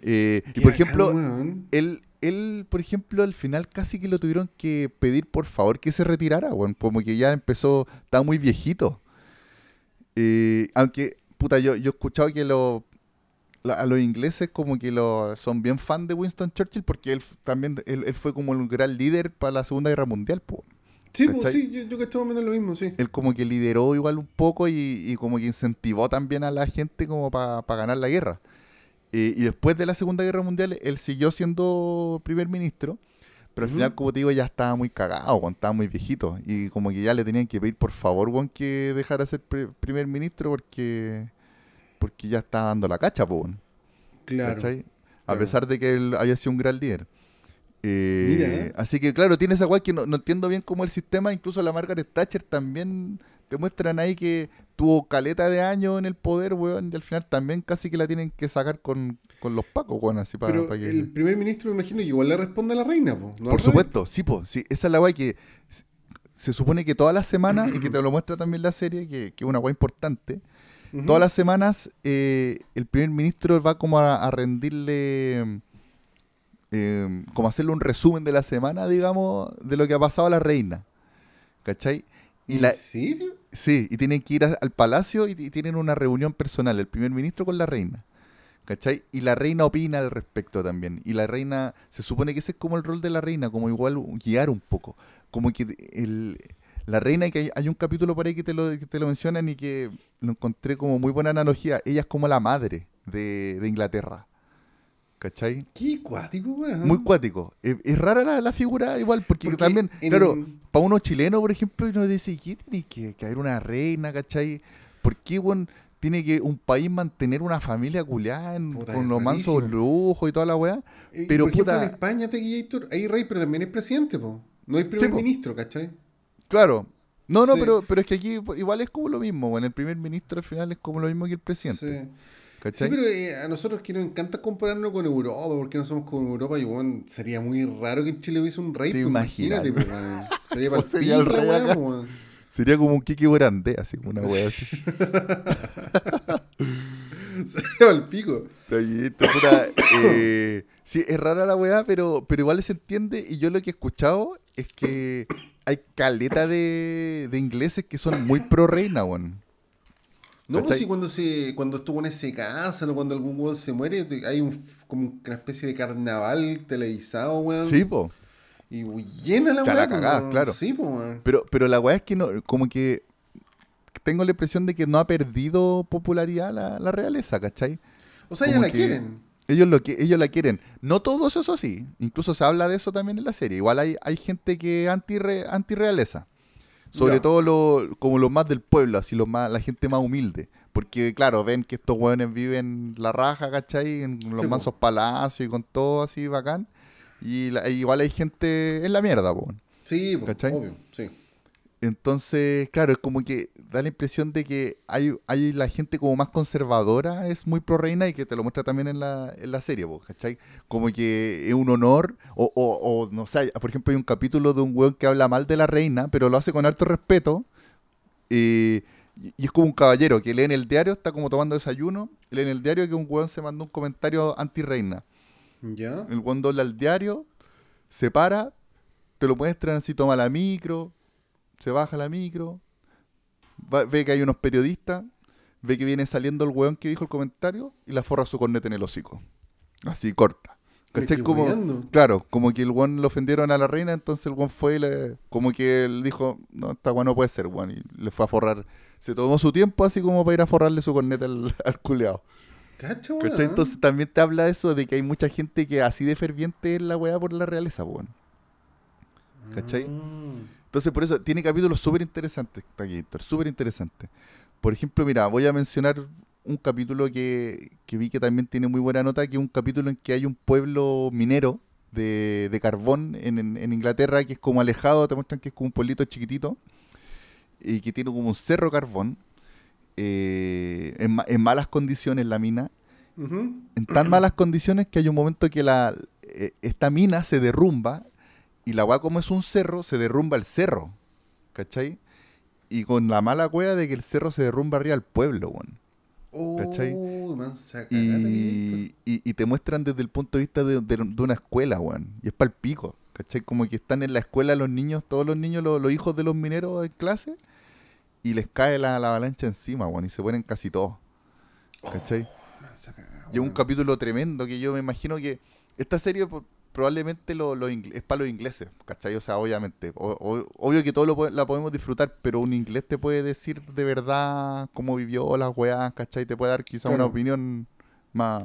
Eh, y por ejemplo, él, él, por ejemplo, al final casi que lo tuvieron que pedir por favor que se retirara, weón. Como que ya empezó, estaba muy viejito. Eh, aunque, puta, yo, yo he escuchado que lo, la- a los ingleses como que lo, son bien fan de Winston Churchill porque él también él, él fue como un gran líder para la Segunda Guerra Mundial, po. Sí, pues, sí, yo, yo que estaba viendo lo mismo, sí. Él como que lideró igual un poco y, como que incentivó también a la gente como para ganar la guerra. Y después de la Segunda Guerra Mundial, él siguió siendo primer ministro, pero al final, como te digo, ya estaba muy cagado, estaba muy viejito. Y como que ya le tenían que pedir por favor, Juan, que dejara ser primer ministro porque porque ya estaba dando la cacha, pues. Claro. A pesar de que él haya sido un gran líder. Eh, así que, claro, tiene esa guay que no, entiendo bien cómo el sistema, incluso la Margaret Thatcher también te muestran ahí que tuvo caleta de años en el poder, weón, y al final también casi que la tienen que sacar con, los pacos, weón, así para, Pero el primer ministro, me imagino, igual le responde a la reina, po, Por supuesto, sí, pues, sí, esa es la guay que se supone que todas las semanas, y que te lo muestra también la serie, que, que es una guay importante, todas las semanas eh, el primer ministro va como a rendirle Em, como hacerle un resumen de la semana, digamos, de lo que ha pasado a la reina. ¿Cachai? Y ¿En la, serio? Sí, y tienen que ir al palacio y, tienen una reunión personal, el primer ministro con la reina. ¿Cachai? Y la reina opina al respecto también. Y la reina, se supone que ese es como el rol de la reina, como igual guiar un poco. Como que el, la reina, que hay, un capítulo por ahí que te, lo, que te lo mencionan y que lo encontré como muy buena analogía. Ella es como la madre de, de Inglaterra. ¿Cachai? Qué cuático, weón. Muy cuático. Es, rara la, figura igual, porque, también, claro, para uno chileno, por ejemplo, uno dice, ¿qué tiene que, haber una reina, cachai? ¿Por qué, weón, tiene que un país mantener una familia culiada con los mansos lujos y toda la weá? Pero, por ejemplo, en España, hay rey, pero también es presidente, po. No hay primer ministro, ¿cachai? Claro. No, no, pero, pero es que aquí igual es como lo mismo, bueno, el primer ministro al final es como lo mismo que el presidente. Sí. Sí, pero eh, a nosotros que nos encanta compararnos con Europa, porque no somos como Europa, y bueno, sería muy raro que en Chile hubiese un rey. ¿Te pues, imagínate, pues, sería, para sería el rey acá? Sería como un Kiki Borandé, así como una wea así. sería el pico. eh, sí, es rara la weá, pero, pero igual se entiende, y yo lo que he escuchado es que hay caleta de, de ingleses que son muy pro reina, weón. No, pues sí, cuando se cuando estuvo en ese casa, o cuando algún weón se muere, hay un, como una especie de carnaval televisado, weón. Sí, po. Y llena la weá. cagada, claro. Sí, po, weón. Pero, pero la weá es que no, como que tengo la impresión de que no ha perdido popularidad la, la realeza, ¿cachai? O sea, ellos la quieren. Ellos, lo que, ellos la quieren. No todos, eso sí. Incluso se habla de eso también en la serie. Igual hay, hay gente que anti, anti Sobre todo lo, como los más del pueblo, así los más, la gente más humilde. Porque, claro, ven que estos hueones viven la raja, ¿cachai? En los mansos palacios y con todo así bacán. Y igual hay gente en la mierda, pues. Sí, obvio, sí. Entonces, claro, es como que da la impresión de que hay, hay la gente como más conservadora, es muy pro reina y que te lo muestra también en la, en la serie, ¿cachai? Como que es un honor, o, o, no sé, por ejemplo, hay un capítulo de un weón que habla mal de la reina, pero lo hace con alto respeto, y, es como un caballero que lee en el diario, está como tomando desayuno, lee en el diario que un weón se mandó un comentario anti-reina. ¿Ya? El weón dobla el diario, se para, te lo muestran así, toma la micro se baja la micro, ve que hay unos periodistas, ve que viene saliendo el weón que dijo el comentario y la forra su corneta en el hocico. Así corta. ¿Cachai? Como, claro, como que el weón lo ofendieron a la reina, entonces el weón fue y le, como que él dijo, no, esta weón no puede ser, weón, y le fue a forrar. Se tomó su tiempo así como para ir a forrarle su corneta al, al culeado. ¿Cachai? Entonces también te habla eso de que hay mucha gente que así de ferviente es la weá por la realeza, weón. ¿Cachai? Ah. Entonces, por eso tiene capítulos súper interesantes, súper interesantes. Por ejemplo, mira, voy a mencionar un capítulo que, vi que también tiene muy buena nota, que es un capítulo en que hay un pueblo minero de, carbón en, Inglaterra que es como alejado, te muestran que es como un pueblito chiquitito y que tiene como un cerro carbón eh, en, malas condiciones la mina. En tan malas condiciones que hay un momento que la, eh, esta mina se derrumba y la weá, como es un cerro, se derrumba el cerro. ¿Cachai? Y con la mala cueva de que el cerro se derrumba arriba al pueblo, weón. ¿Cachai? Oh, y, y, te muestran desde el punto de vista de, una escuela, weón. Y es para el pico. ¿Cachai? Como que están en la escuela los niños, todos los niños, los, hijos de los mineros en clase, y les cae la, avalancha encima, weón, y se ponen casi todos. ¿Cachai? Oh, y es un capítulo tremendo que yo me imagino que esta serie probablemente lo, lo es para los ingleses, ¿cachai? O sea, obviamente. obvio que todo lo, la podemos disfrutar, pero un inglés te puede decir de verdad cómo vivió las weas, ¿cachai? Te puede dar quizá una opinión más,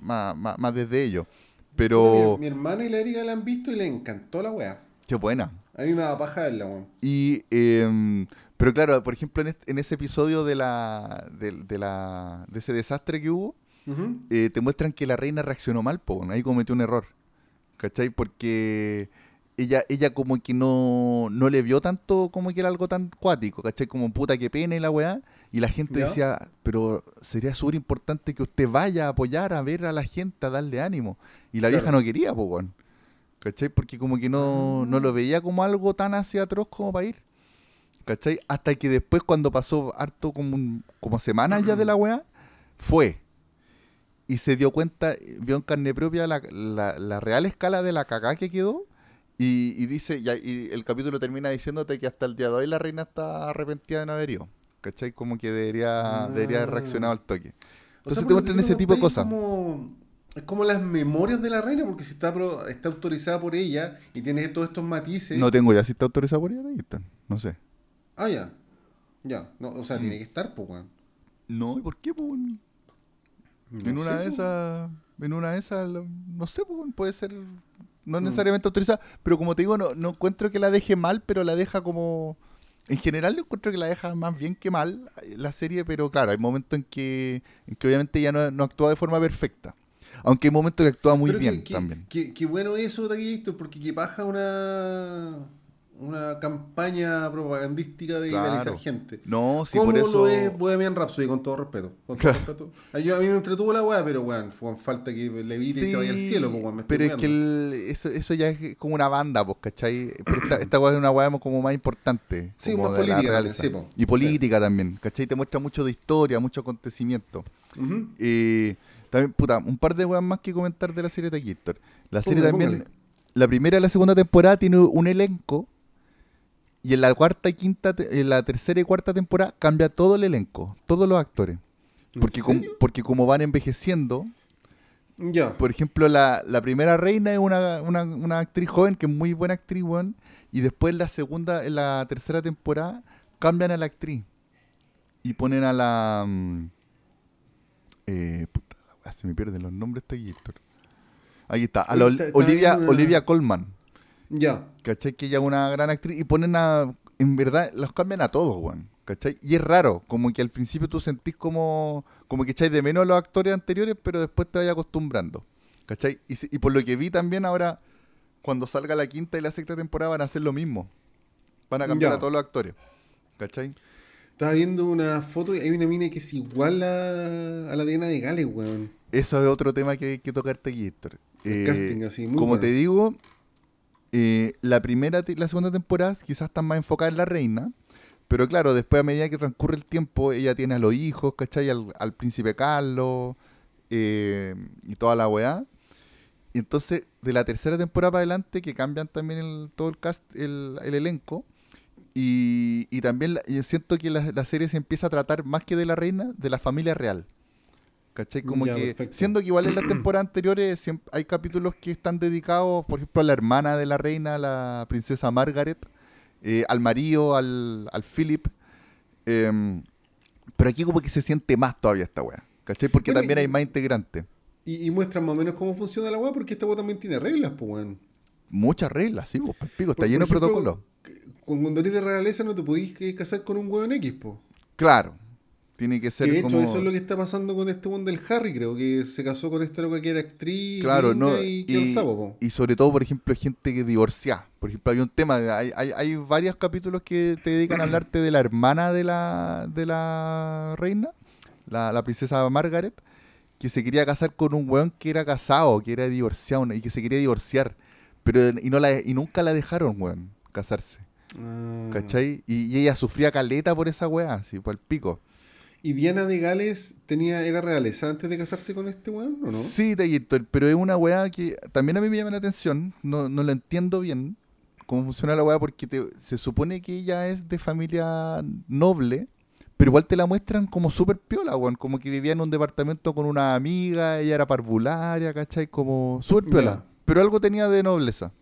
más, más, desde ello. Pero... Mi, hermana y la Erika la han visto y le encantó la wea. Qué buena. A mí me da paja verla, weón. Y... Eh, pero claro, por ejemplo, en, ese episodio de la, de, la de ese desastre que hubo, eh, te muestran que la reina reaccionó mal, po, ahí cometió un error. ¿Cachai? Porque ella, ella como que no, no le vio tanto como que era algo tan cuático, ¿cachai? Como puta que pena y la weá. Y la gente decía, pero sería súper importante que usted vaya a apoyar, a ver a la gente, a darle ánimo. Y la vieja no quería, po, ¿cachai? Porque como que no, no lo veía como algo tan hacia atroz como para ir. ¿Cachai? Hasta que después, cuando pasó harto como, como semanas ya de la weá, fue. Y se dio cuenta, vio en carne propia la, la, real escala de la cagá que quedó. Y, dice, y el capítulo termina diciéndote que hasta el día de hoy la reina está arrepentida de no haber ido. ¿Cachai? Como que debería, debería haber reaccionado al toque. Entonces te muestran ese tipo de cosas. Es como las memorias de la reina, porque si está, está autorizada por ella y tiene todos estos matices. No tengo ya si está autorizada por ella, no sé. Ah, ya. Ya. No, o sea, tiene mm. que estar, pues, weón. No, ¿y por qué, pues? En una de esas. En una de esas, no sé, pues, puede ser. No mm. necesariamente autorizada, pero como te digo, no, no encuentro que la deje mal, pero la deja como. En general, yo encuentro que la deja más bien que mal la serie, pero claro, hay momentos en que, en que obviamente no, no actúa de forma perfecta. Aunque hay momentos que actúa muy bien también. Qué bueno eso, Taquillito, porque que baja una una campaña propagandística de idealizar gente. No, sí, por eso... lo es Bohemian Rhapsody, con todo respeto? Con todo respeto. A, yo, a mí me entretuvo la weá, pero weón, falta que levite y se vaya al cielo, pues, weón, Pero es que eso, eso, ya es como una banda, pues, ¿cachai? Pero esta, esta weá es una weá como más importante. Sí, más política. Sí, y política también, ¿cachai? Te muestra mucho de historia, mucho acontecimiento. y también, puta, un par de weas más que comentar de la serie de Takistor. La serie también, la primera y la segunda temporada tiene un elenco y en la cuarta y quinta, en la tercera y cuarta temporada cambia todo el elenco, todos los actores. Porque, como, porque como van envejeciendo, por ejemplo, la, primera reina es una, actriz joven, que es muy buena actriz, y después en la segunda, en la tercera temporada, cambian a la actriz. Y ponen a la... Mm, eh, puta, se me pierden los nombres de aquí, Ahí está, a Olivia, Olivia Colman. Ya. ¿Cachai? Que ella es una gran actriz y ponen a. En verdad, los cambian a todos, weón. ¿Cachai? Y es raro, como que al principio tú sentís como, como que echáis de menos a los actores anteriores, pero después te vayas acostumbrando. ¿Cachai? Y, por lo que vi también ahora, cuando salga la quinta y la sexta temporada van a hacer lo mismo. Van a cambiar a todos los actores. ¿Cachai? Estaba viendo una foto y hay una mina que es igual a, a la Diana de Gales, weón. Eso es otro tema que hay que tocarte aquí, Héctor. El casting así, muy Como te digo, eh, la primera y la segunda temporada quizás están más enfocadas en la reina, pero claro, después a medida que transcurre el tiempo, ella tiene a los hijos, ¿cachai? Al, príncipe Carlos eh, y toda la weá. Y entonces, de la tercera temporada para adelante, que cambian también todo el cast, el, elenco, y, también yo siento que la, la, serie se empieza a tratar más que de la reina, de la familia real. ¿Cachai? Como que, siendo que igual en las temporadas anteriores hay capítulos que están dedicados, por ejemplo, a la hermana de la reina, la princesa Margaret, eh, al marido, al, al Philip. Em, pero aquí como que se siente más todavía esta weá, ¿cachai? Porque también hay más integrantes. Y, muestran más o menos cómo funciona la weá, porque esta weá también tiene reglas, pues weón. Muchas reglas, sí, pues, pico, está lleno de protocolos. Cuando eres de realeza no te podís casar con un weón X, pues. Claro, tiene que ser. de hecho, eso es lo que está pasando con este mundo del Harry, creo que se casó con esta loca que era actriz claro, no, y, y, sobre todo, por ejemplo, gente que divorcia. Por ejemplo, hay un tema, hay, hay, hay, varios capítulos que te dedican a hablarte de la hermana de la, de la reina, la, la princesa Margaret, que se quería casar con un weón que era casado, que era divorciado y que se quería divorciar. Pero y no la, y nunca la dejaron, weón, casarse. Ah. ¿Cachai? Y, ella sufría caleta por esa weá, así, por el pico. ¿Y Diana de Gales tenía, era realeza antes de casarse con este weón, o no? Sí, pero es una weá que también a mí me llama la atención. No, no la entiendo bien cómo funciona la weá, porque se supone que ella es de familia noble, pero igual te la muestran como súper piola, weón. Como que vivía en un departamento con una amiga, ella era parvularia, ¿cachai? Como súper piola. pero algo tenía de nobleza.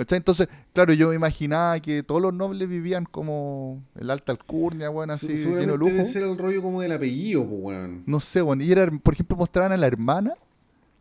¿Cachai? Entonces, claro, yo me imaginaba que todos los nobles vivían como el alta alcurnia, bueno, así, lleno de lujo. debe ser el rollo como del apellido, pues, weón. No sé, bueno, y era, por ejemplo, mostraban a la hermana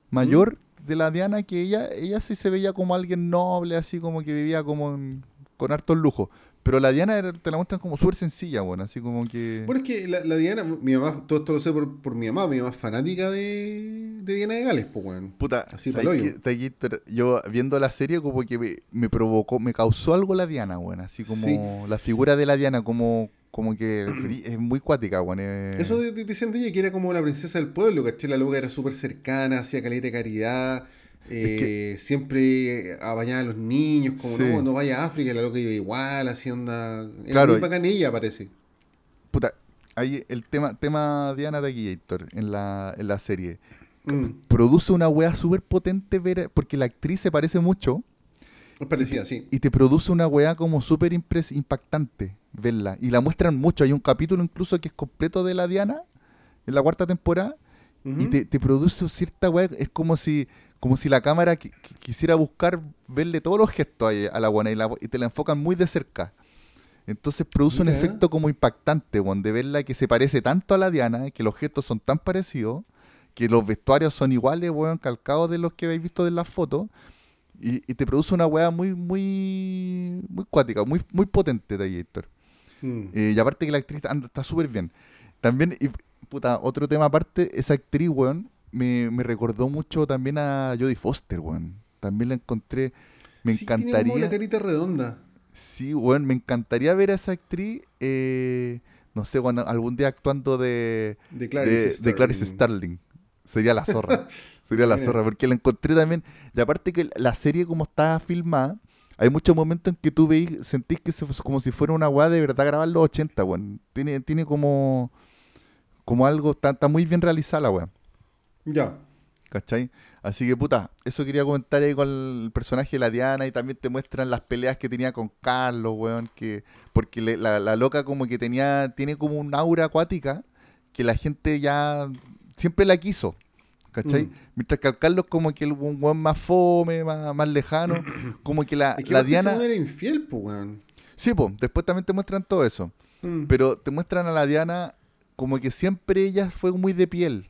mayor ¿Mm? de la Diana que ella, ella sí se veía como alguien noble, así como que vivía como en- con hartos lujos. Pero la Diana era- te la muestran como súper sencilla, bueno, así como que... Bueno, es que la, la Diana, mi mamá, todo esto lo sé por, por mi mamá, mi mamá es fanática de, de Diana de Gales, pues, weón. Puta, Así. Está aquí, ter- yo viendo la serie como que me, me provocó, me causó algo la Diana, bueno, así como Sí. la figura de la Diana, como, como que es muy cuática, bueno. eh. Eso de- de- dicen de ella que era como la princesa del pueblo, ¿cachai? La loca era súper cercana, hacía caleta de caridad, eh, siempre apañaba a los niños, como Sí. no, no vaya a África, la loca iba igual, así onda. Era Claro. muy bacán ella, parece. Puta, ahí el tema, tema Diana Taquillator en la, en la serie. Mm, Produce una wea súper potente ver, porque la actriz se parece mucho es parecida, sí. y te produce una wea como súper impactante verla. Y la muestran mucho. Hay un capítulo incluso que es completo de la Diana en la cuarta temporada y te, te produce cierta weá, es como si, como si la cámara qui- qui- quisiera buscar verle todos los gestos ahí a la buena y, la- y te la enfocan muy de cerca. Entonces produce un efecto como impactante, weón, de verla que se parece tanto a la Diana, que los gestos son tan parecidos, que los vestuarios son iguales, weón, calcados de los que habéis visto en las fotos, y, y te produce una weá muy, muy, muy cuática, muy, muy potente de Héctor. Mm. Eh, y aparte que la actriz anda- está súper bien. También, y, puta, otro tema aparte, esa actriz, weón, me, me recordó mucho también a Jodie Foster, weón. También la encontré, me Sí, Tiene como encantaría. la carita redonda. Sí, weón, me encantaría ver a esa actriz, eh, no sé, weón, algún día actuando de, De Clarice de, de Starling. Clarice Starling. Sería la zorra. Sería la zorra, porque la encontré también. Y aparte que la serie como está filmada, hay muchos momentos en que tú veis, sentís que es como si fuera una weá de verdad grabar los 80, weón. Tiene, tiene como, como algo, está, está muy bien realizada la weá. Ya. ¿Cachai? Así que puta, eso quería comentar ahí con el personaje de la Diana y también te muestran las peleas que tenía con Carlos, weón, que porque le- la, la loca como que tenía, tiene como un aura acuática que la gente ya siempre la quiso, ¿cachai? Mm. Mientras que al Carlos como que el un weón más fome, más, más lejano, como que la, Es que la Diana... era infiel, pues, weón. Sí, pues, después también te muestran todo eso. Mm. Pero te muestran a la Diana como que siempre ella fue muy de piel.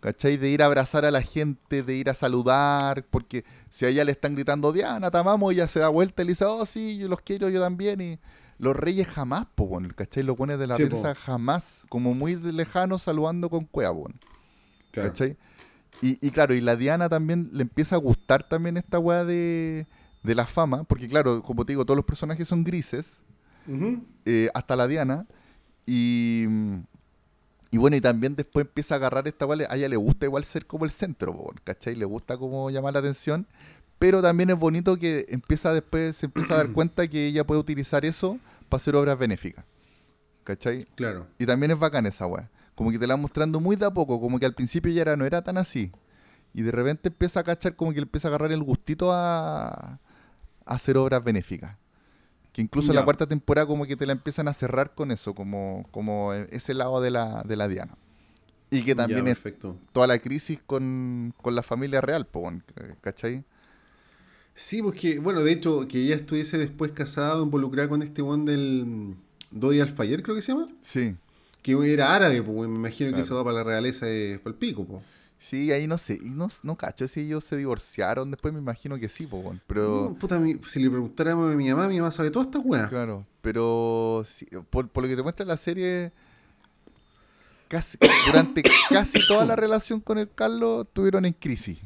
¿Cachai? De ir a abrazar a la gente, de ir a saludar, porque si a ella le están gritando, Diana, te amamos, ella se da vuelta y le dice, oh, sí, yo los quiero, yo también. Y los reyes jamás, po, bueno, ¿cachai? Los pones de la Sí, po. jamás, como muy de lejano saludando con cueva, bueno, Claro. ¿cachai? Y, y claro, y la Diana también le empieza a gustar también esta weá de, de la fama, porque claro, como te digo, todos los personajes son grises, Ujú. eh, hasta la Diana. Y, y bueno, y también después empieza a agarrar esta weá. A ella le gusta igual ser como el centro, ¿cachai? Le gusta como llamar la atención. Pero también es bonito que empieza después, se empieza a dar cuenta que ella puede utilizar eso para hacer obras benéficas. ¿Cachai? Claro. Y también es bacán esa weá. Como que te la mostrando muy de a poco, como que al principio ya era, no era tan así. Y de repente empieza a cachar como que empieza a agarrar el gustito a, a hacer obras benéficas. Que incluso en la cuarta temporada como que te la empiezan a cerrar con eso, como, como ese lado de la, de la Diana. Y que también ya, es toda la crisis con, con la familia real, ¿cachai? Sí, porque, bueno, de hecho, que ella estuviese después casada o involucrada con este one del Dodi Alfayet, creo que se llama. Sí. Que era árabe, pues, me imagino que eso va para la realeza es para el pico, pues. Sí, ahí no sé, y no, no cacho si ellos se divorciaron, después me imagino que sí, po, pero... Mm, puta, mi- si le preguntáramos a mi mamá, mi mamá sabe toda esta weá. Claro, pero sí, por, por lo que te muestra la serie, casi, durante casi toda la relación con el Carlos estuvieron en crisis.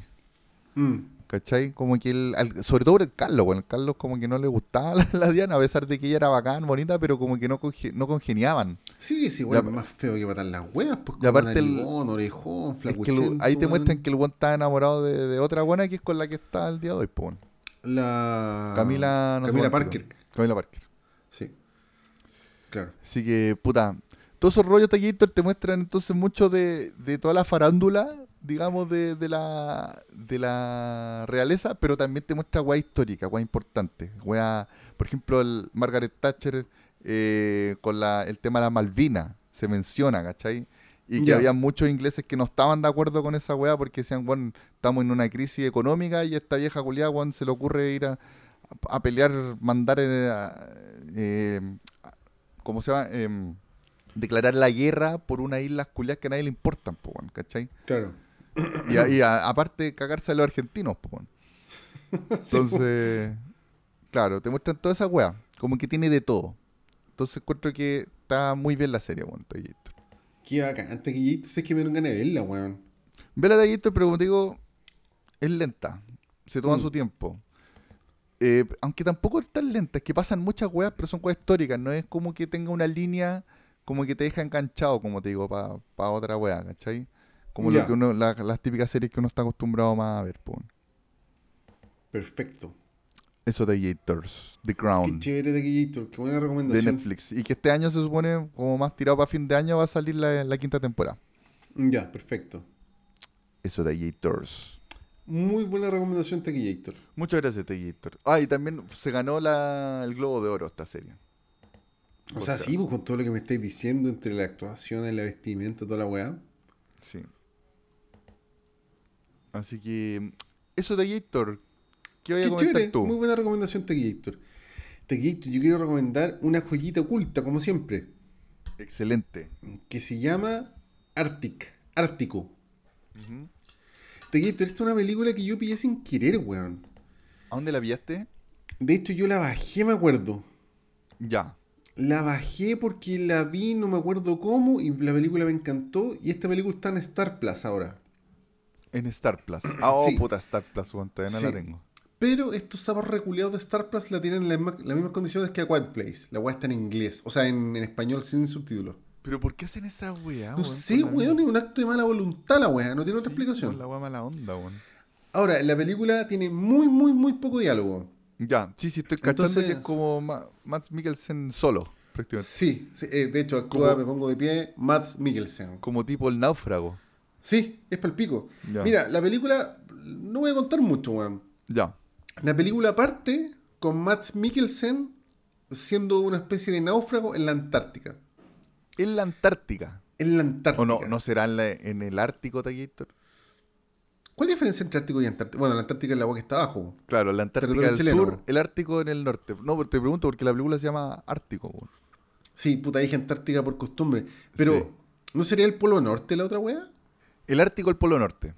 Mm. ¿Cachai? Como que el, al- sobre todo por el Carlos, bueno, el Carlos como que no le gustaba la, la Diana, a pesar de que ella era bacán, bonita, pero como que no, conge- no congeniaban. Sí, sí, bueno, Ya, más feo que matar las weas, pues y aparte el- narigón, orejón, Es que flacuchento, el- ahí te muestran que el buen está enamorado de, de otra buena que es con la que está el día de hoy, weón. La... Camila, no Camila Parker. Camila Parker. Sí. Claro. Así que, puta, todos esos rollos Taquillator te muestran entonces mucho de, de toda la farándula, digamos, de, de la de la realeza, pero también te muestra weá histórica, weá importante. Weá, por ejemplo, el Margaret Thatcher eh, con la, el tema de la Malvina, se menciona, ¿cachai? Y que había muchos ingleses que no estaban de acuerdo con esa weá porque decían, bueno, estamos en una crisis económica y esta vieja culiada, weón, se le ocurre ir a, a pelear, mandar, eh, eh ¿cómo se llama? Em, declarar la guerra por una isla culiadas que a nadie le importan, po, ¿cachai? Claro. Y, aparte cagarse a los argentinos, po, Entonces, claro, te muestran toda esa weá, como que tiene de todo. Entonces encuentro que está muy bien la serie, weón. Qué bacán, Taquillator, sé que me dieron ganas de verla, weón. Vela Taquillator, pero como te digo, es lenta, se toma mm. su tiempo. Eh, aunque tampoco es tan lenta, es que pasan muchas weas, pero son weas históricas, no es como que tenga una línea como que te deja enganchado, como te digo, para pa otra wea, ¿cachai? Como lo que uno, las típicas series que uno está acostumbrado más a ver. Perfecto. Eso de Gators, The Crown. Qué chévere de Gators, qué buena recomendación. De Netflix. Y que este año se supone, como más tirado para fin de año, va a salir la, la quinta temporada. Ya, perfecto. Eso de Gators. Muy buena recomendación, Tequillator. Muchas gracias, Tequillator. Ah, y también se ganó la, el Globo de Oro esta serie. O, sea, sí, pues, con todo lo que me estáis diciendo entre la actuación, la vestimenta, toda la weá. Sí. Así que, eso, Tequillator. ¿Qué voy a comentar tú? Muy buena recomendación, Tequillator. Tequillator, yo quiero recomendar una joyita oculta, como siempre. Excelente. Que se llama Arctic. Ártico. Esta es una película que yo pillé sin querer, weón. ¿A dónde la pillaste? De hecho, yo la bajé, me acuerdo. Ya. La bajé porque la vi, no me acuerdo cómo, y la película me encantó. Y esta película está en Star Plus ahora. En Star Plus. Ah, oh, puta, Star Plus, weón, todavía no la tengo. Pero estos sapos reculeados de Star Plus la tienen en las mismas condiciones que a Quiet Place. La weá está en inglés, o sea, en, en español sin subtítulos. ¿Pero por qué hacen esa weá, No sé, weón, es un acto de mala voluntad la weá, no tiene otra explicación. La weá mala onda, weón. Ahora, la película tiene muy, muy, muy poco diálogo. Ya, sí, sí, estoy cachando que es como Matt Mikkelsen solo, prácticamente. Sí, eh, de hecho, actúa, me pongo de pie, Matt Mikkelsen. Como tipo el náufrago. Sí, es palpico. pico. Mira, la película, no voy a contar mucho, weón. Ya. La película parte con Matt Mikkelsen siendo una especie de náufrago en la Antártica en la Antártica. En la Antártica. ¿O no, no será en, el Ártico, Taquillator? ¿Cuál es la diferencia entre Ártico y Antártico? Bueno, la Antártica es el agua que está abajo. Claro, la Antártica el sur, el Ártico en el norte. No, te pregunto porque la película se llama Ártico. Sí, puta, dije Antártica por costumbre. Pero, ¿no sería el Polo Norte la otra wea? El Ártico, el Polo Norte.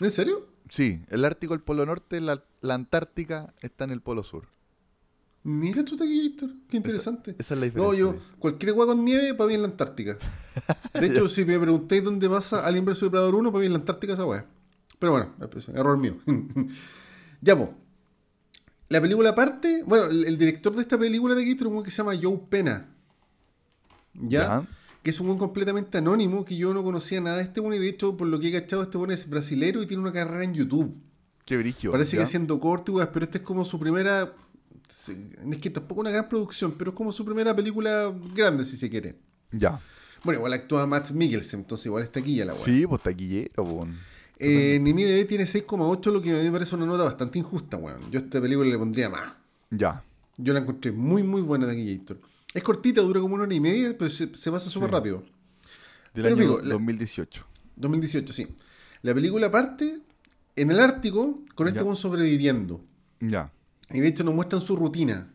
¿En serio? Sí, el Ártico, el Polo Norte, la Antártica está en el Polo Sur. Mira tu taquillito, qué interesante. Esa, es la diferencia. No, yo, cualquier agua con nieve para mí en la Antártica. De hecho, si me preguntáis dónde pasa Alien vs Depredador 1, para mí en la Antártica esa weá. Pero bueno, error mío. ya, pues. La película parte, bueno, el, director de esta película de Gator es un que se llama Joe Pena. ¿Ya? Que es un buen completamente anónimo, que yo no conocía nada de este bueno y de hecho, por lo que he cachado, este bueno es brasilero y tiene una carrera en YouTube. Qué brillo. Parece que haciendo corto, pero este es como su primera es que tampoco una gran producción, pero es como su primera película grande, si se quiere. Ya. Bueno, igual actúa Matt Mikkelsen, entonces igual está taquilla la weá. Sí, pues taquillero, weón. Eh, mi tiene 6,8, lo que a mí me parece una nota bastante injusta, weón. Yo a esta película le pondría más. Ya. Yo la encontré muy, muy buena Taquillator. Es cortita, dura como una hora y media, pero se, pasa súper rápido. Del año 2018. 2018, sí. La película parte en el Ártico con este sobreviviendo. Ya. Y de hecho nos muestran su rutina.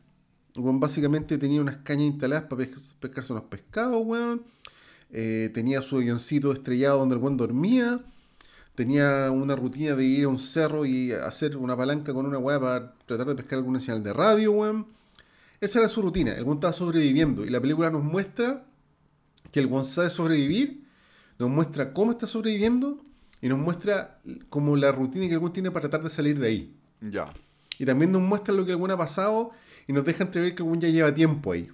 Juan básicamente tenía unas cañas instaladas para pescarse unos pescados, weón. Eh, tenía su avioncito estrellado donde el weón dormía. Tenía una rutina de ir a un cerro y hacer una palanca con una weá para tratar de pescar alguna señal de radio, weón. Esa era su rutina. El weón estaba sobreviviendo. Y la película nos muestra que el weón sabe sobrevivir. Nos muestra cómo está sobreviviendo. Y nos muestra como la rutina que el weón tiene para tratar de salir de ahí. Ya. Y también nos muestran lo que algún ha pasado y nos deja entrever que algún ya lleva tiempo ahí.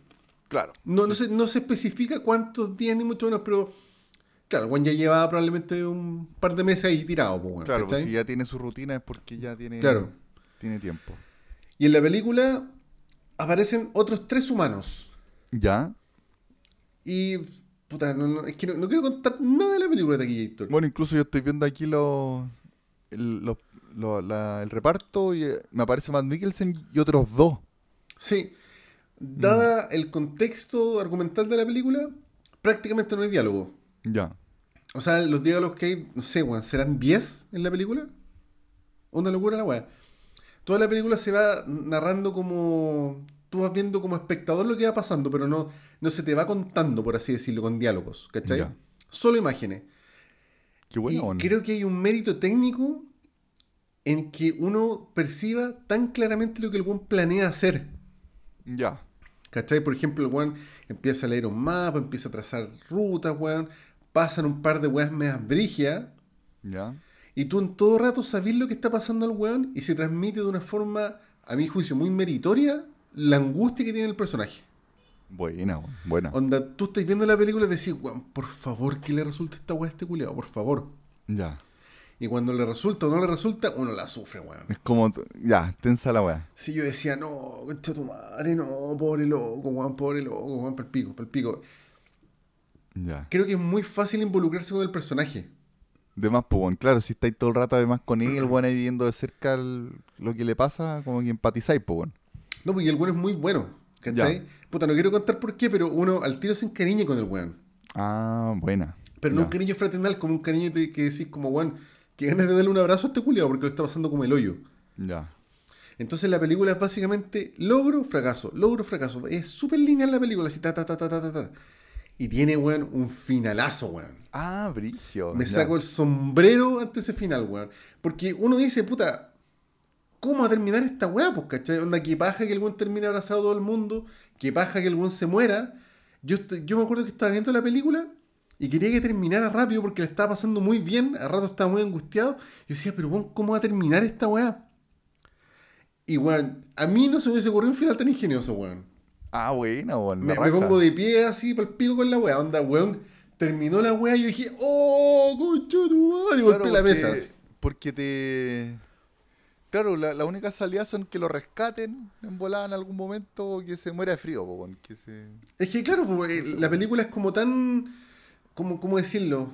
Claro. No, no, se, no se especifica cuántos días ni mucho menos, pero claro, Juan ya lleva probablemente un par de meses ahí tirado. Pues, claro, pues si ya tiene su rutina es porque ya tiene, claro. tiene tiempo. Y en la película aparecen otros tres humanos. ¿Ya? Y puta, no, es que no, quiero contar nada de la película de aquí, Héctor. Bueno, incluso yo estoy viendo aquí los, los el reparto y eh, me aparece Matt Mikkelsen y otros dos. Sí. Dada el contexto argumental de la película, prácticamente no hay diálogo. Ya. O sea, los diálogos que hay, no sé, weón, ¿serán 10 en la película? Una locura la weá. Toda la película se va narrando como. Tú vas viendo como espectador lo que va pasando, pero no, no se te va contando, por así decirlo, con diálogos, ¿cachai? Ya. Solo imágenes. Qué bueno, y creo que hay un mérito técnico en que uno perciba tan claramente lo que el buen planea hacer. Ya. ¿Cachai? Por ejemplo, el weón empieza a leer un mapa, empieza a trazar rutas, weón. Pasan un par de weas medias brigias. Ya. Y tú en todo rato sabes lo que está pasando al weón y se transmite de una forma, a mi juicio, muy meritoria la angustia que tiene el personaje. Buena. Buena. Onda, tú estás viendo la película y decís, weón, por favor que le resulte esta weá a este culiao, por favor. Ya. Y cuando le resulta o no le resulta, uno la sufre, weón. Es como. Ya, tensa la weá. Si yo decía, no, concha tu madre, no, pobre loco, weón, pobre loco, weón, pa'l pico, pa'l pico. Ya. Creo que es muy fácil involucrarse con el personaje. De más, pues. Claro, si estáis todo el rato además con él, weón, ahí viendo de cerca el- lo que le pasa, como que empatizáis, pues, weón. No, porque el weón es muy bueno, ¿cachai? Puta, no quiero contar por qué, pero uno al tiro se encariña con el weón. Ah, buena. Pero no Ya. un cariño fraternal, como un cariño que decís como, weón, que ganas de darle un abrazo a este culiao porque lo está pasando como el hoyo. Ya. Entonces la película es básicamente logro, fracaso, logro, fracaso. Es súper lineal la película, así ta, ta, ta, ta, ta, ta. Y tiene, weón, un finalazo, weón. Ah, brigio. Me saco el sombrero ante ese final, weón. Porque uno dice, puta, ¿cómo va a terminar esta weá? Pues, ¿cachai? Onda, que paja que el weón termine abrazado a todo el mundo, que paja que el weón se muera. Yo, yo me acuerdo que estaba viendo la película y quería que terminara rápido porque le estaba pasando muy bien, a rato estaba muy angustiado. Yo decía, pero weón, ¿cómo va a terminar esta weá? Y weón, a mí no se me hubiese ocurrido un final tan ingenioso, weón. Ah, buena, weón. Me, me pongo de pie así para el pico con la weá. Onda, weón, terminó la weá y yo dije, ¡Oh, concha tu madre! Y Claro, golpeé la mesa. así. Porque te. Claro, la, la única salida son que lo rescaten en volada en algún momento o que se muera de frío, po, weón, que se... Es que claro, pues, eh, la película es como tan. ¿Cómo, cómo decirlo?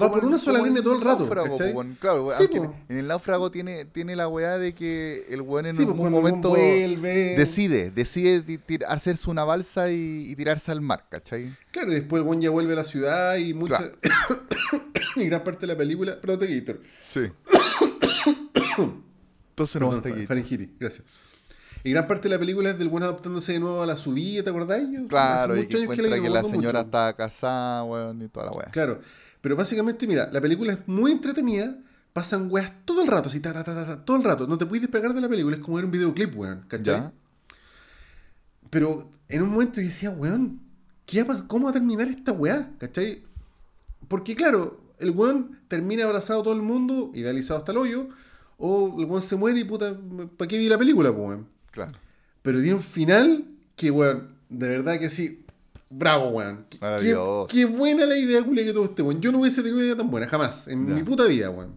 Va por una sola línea todo el rato. náufrago, ¿cachai? po, weón. Claro, Sí, aunque po. en el náufrago tiene, tiene la weá de que el weón en Sí, algún weón momento vuelve. decide, decide tir- hacerse una balsa y, y tirarse al mar, ¿cachai? Claro, y después el buen ya vuelve a la ciudad y mucha. Claro. y gran parte de la película. Perdón, Gator. Sí. Entonces no Perdón, faringitis, gracias. Y gran parte de la película es del buen adaptándose de nuevo a la subida, ¿te acordáis? Claro, hace y que encuentra la que la señora mucho. estaba casada, weón, y toda la weá. Claro, pero básicamente, mira, la película es muy entretenida, pasan weas todo el rato, así, ta, ta, ta, ta, ta, todo el rato, no te puedes despegar de la película, es como ver un videoclip, weón, ¿cachai? ¿Ya? Pero en un momento yo decía, weón, ¿qué va a pas- ¿cómo va a terminar esta weá? ¿cachai? Porque claro, el weón termina abrazado a todo el mundo, idealizado hasta el hoyo, o el weón se muere y puta, ¿para qué vi la película, weón? Claro. Pero tiene un final que, weón, de verdad que sí. Bravo, weón. Qué- Qué, buena la idea, culia, que tuvo este weón. Yo no hubiese tenido una idea tan buena, jamás. En Ya. mi puta vida, weón.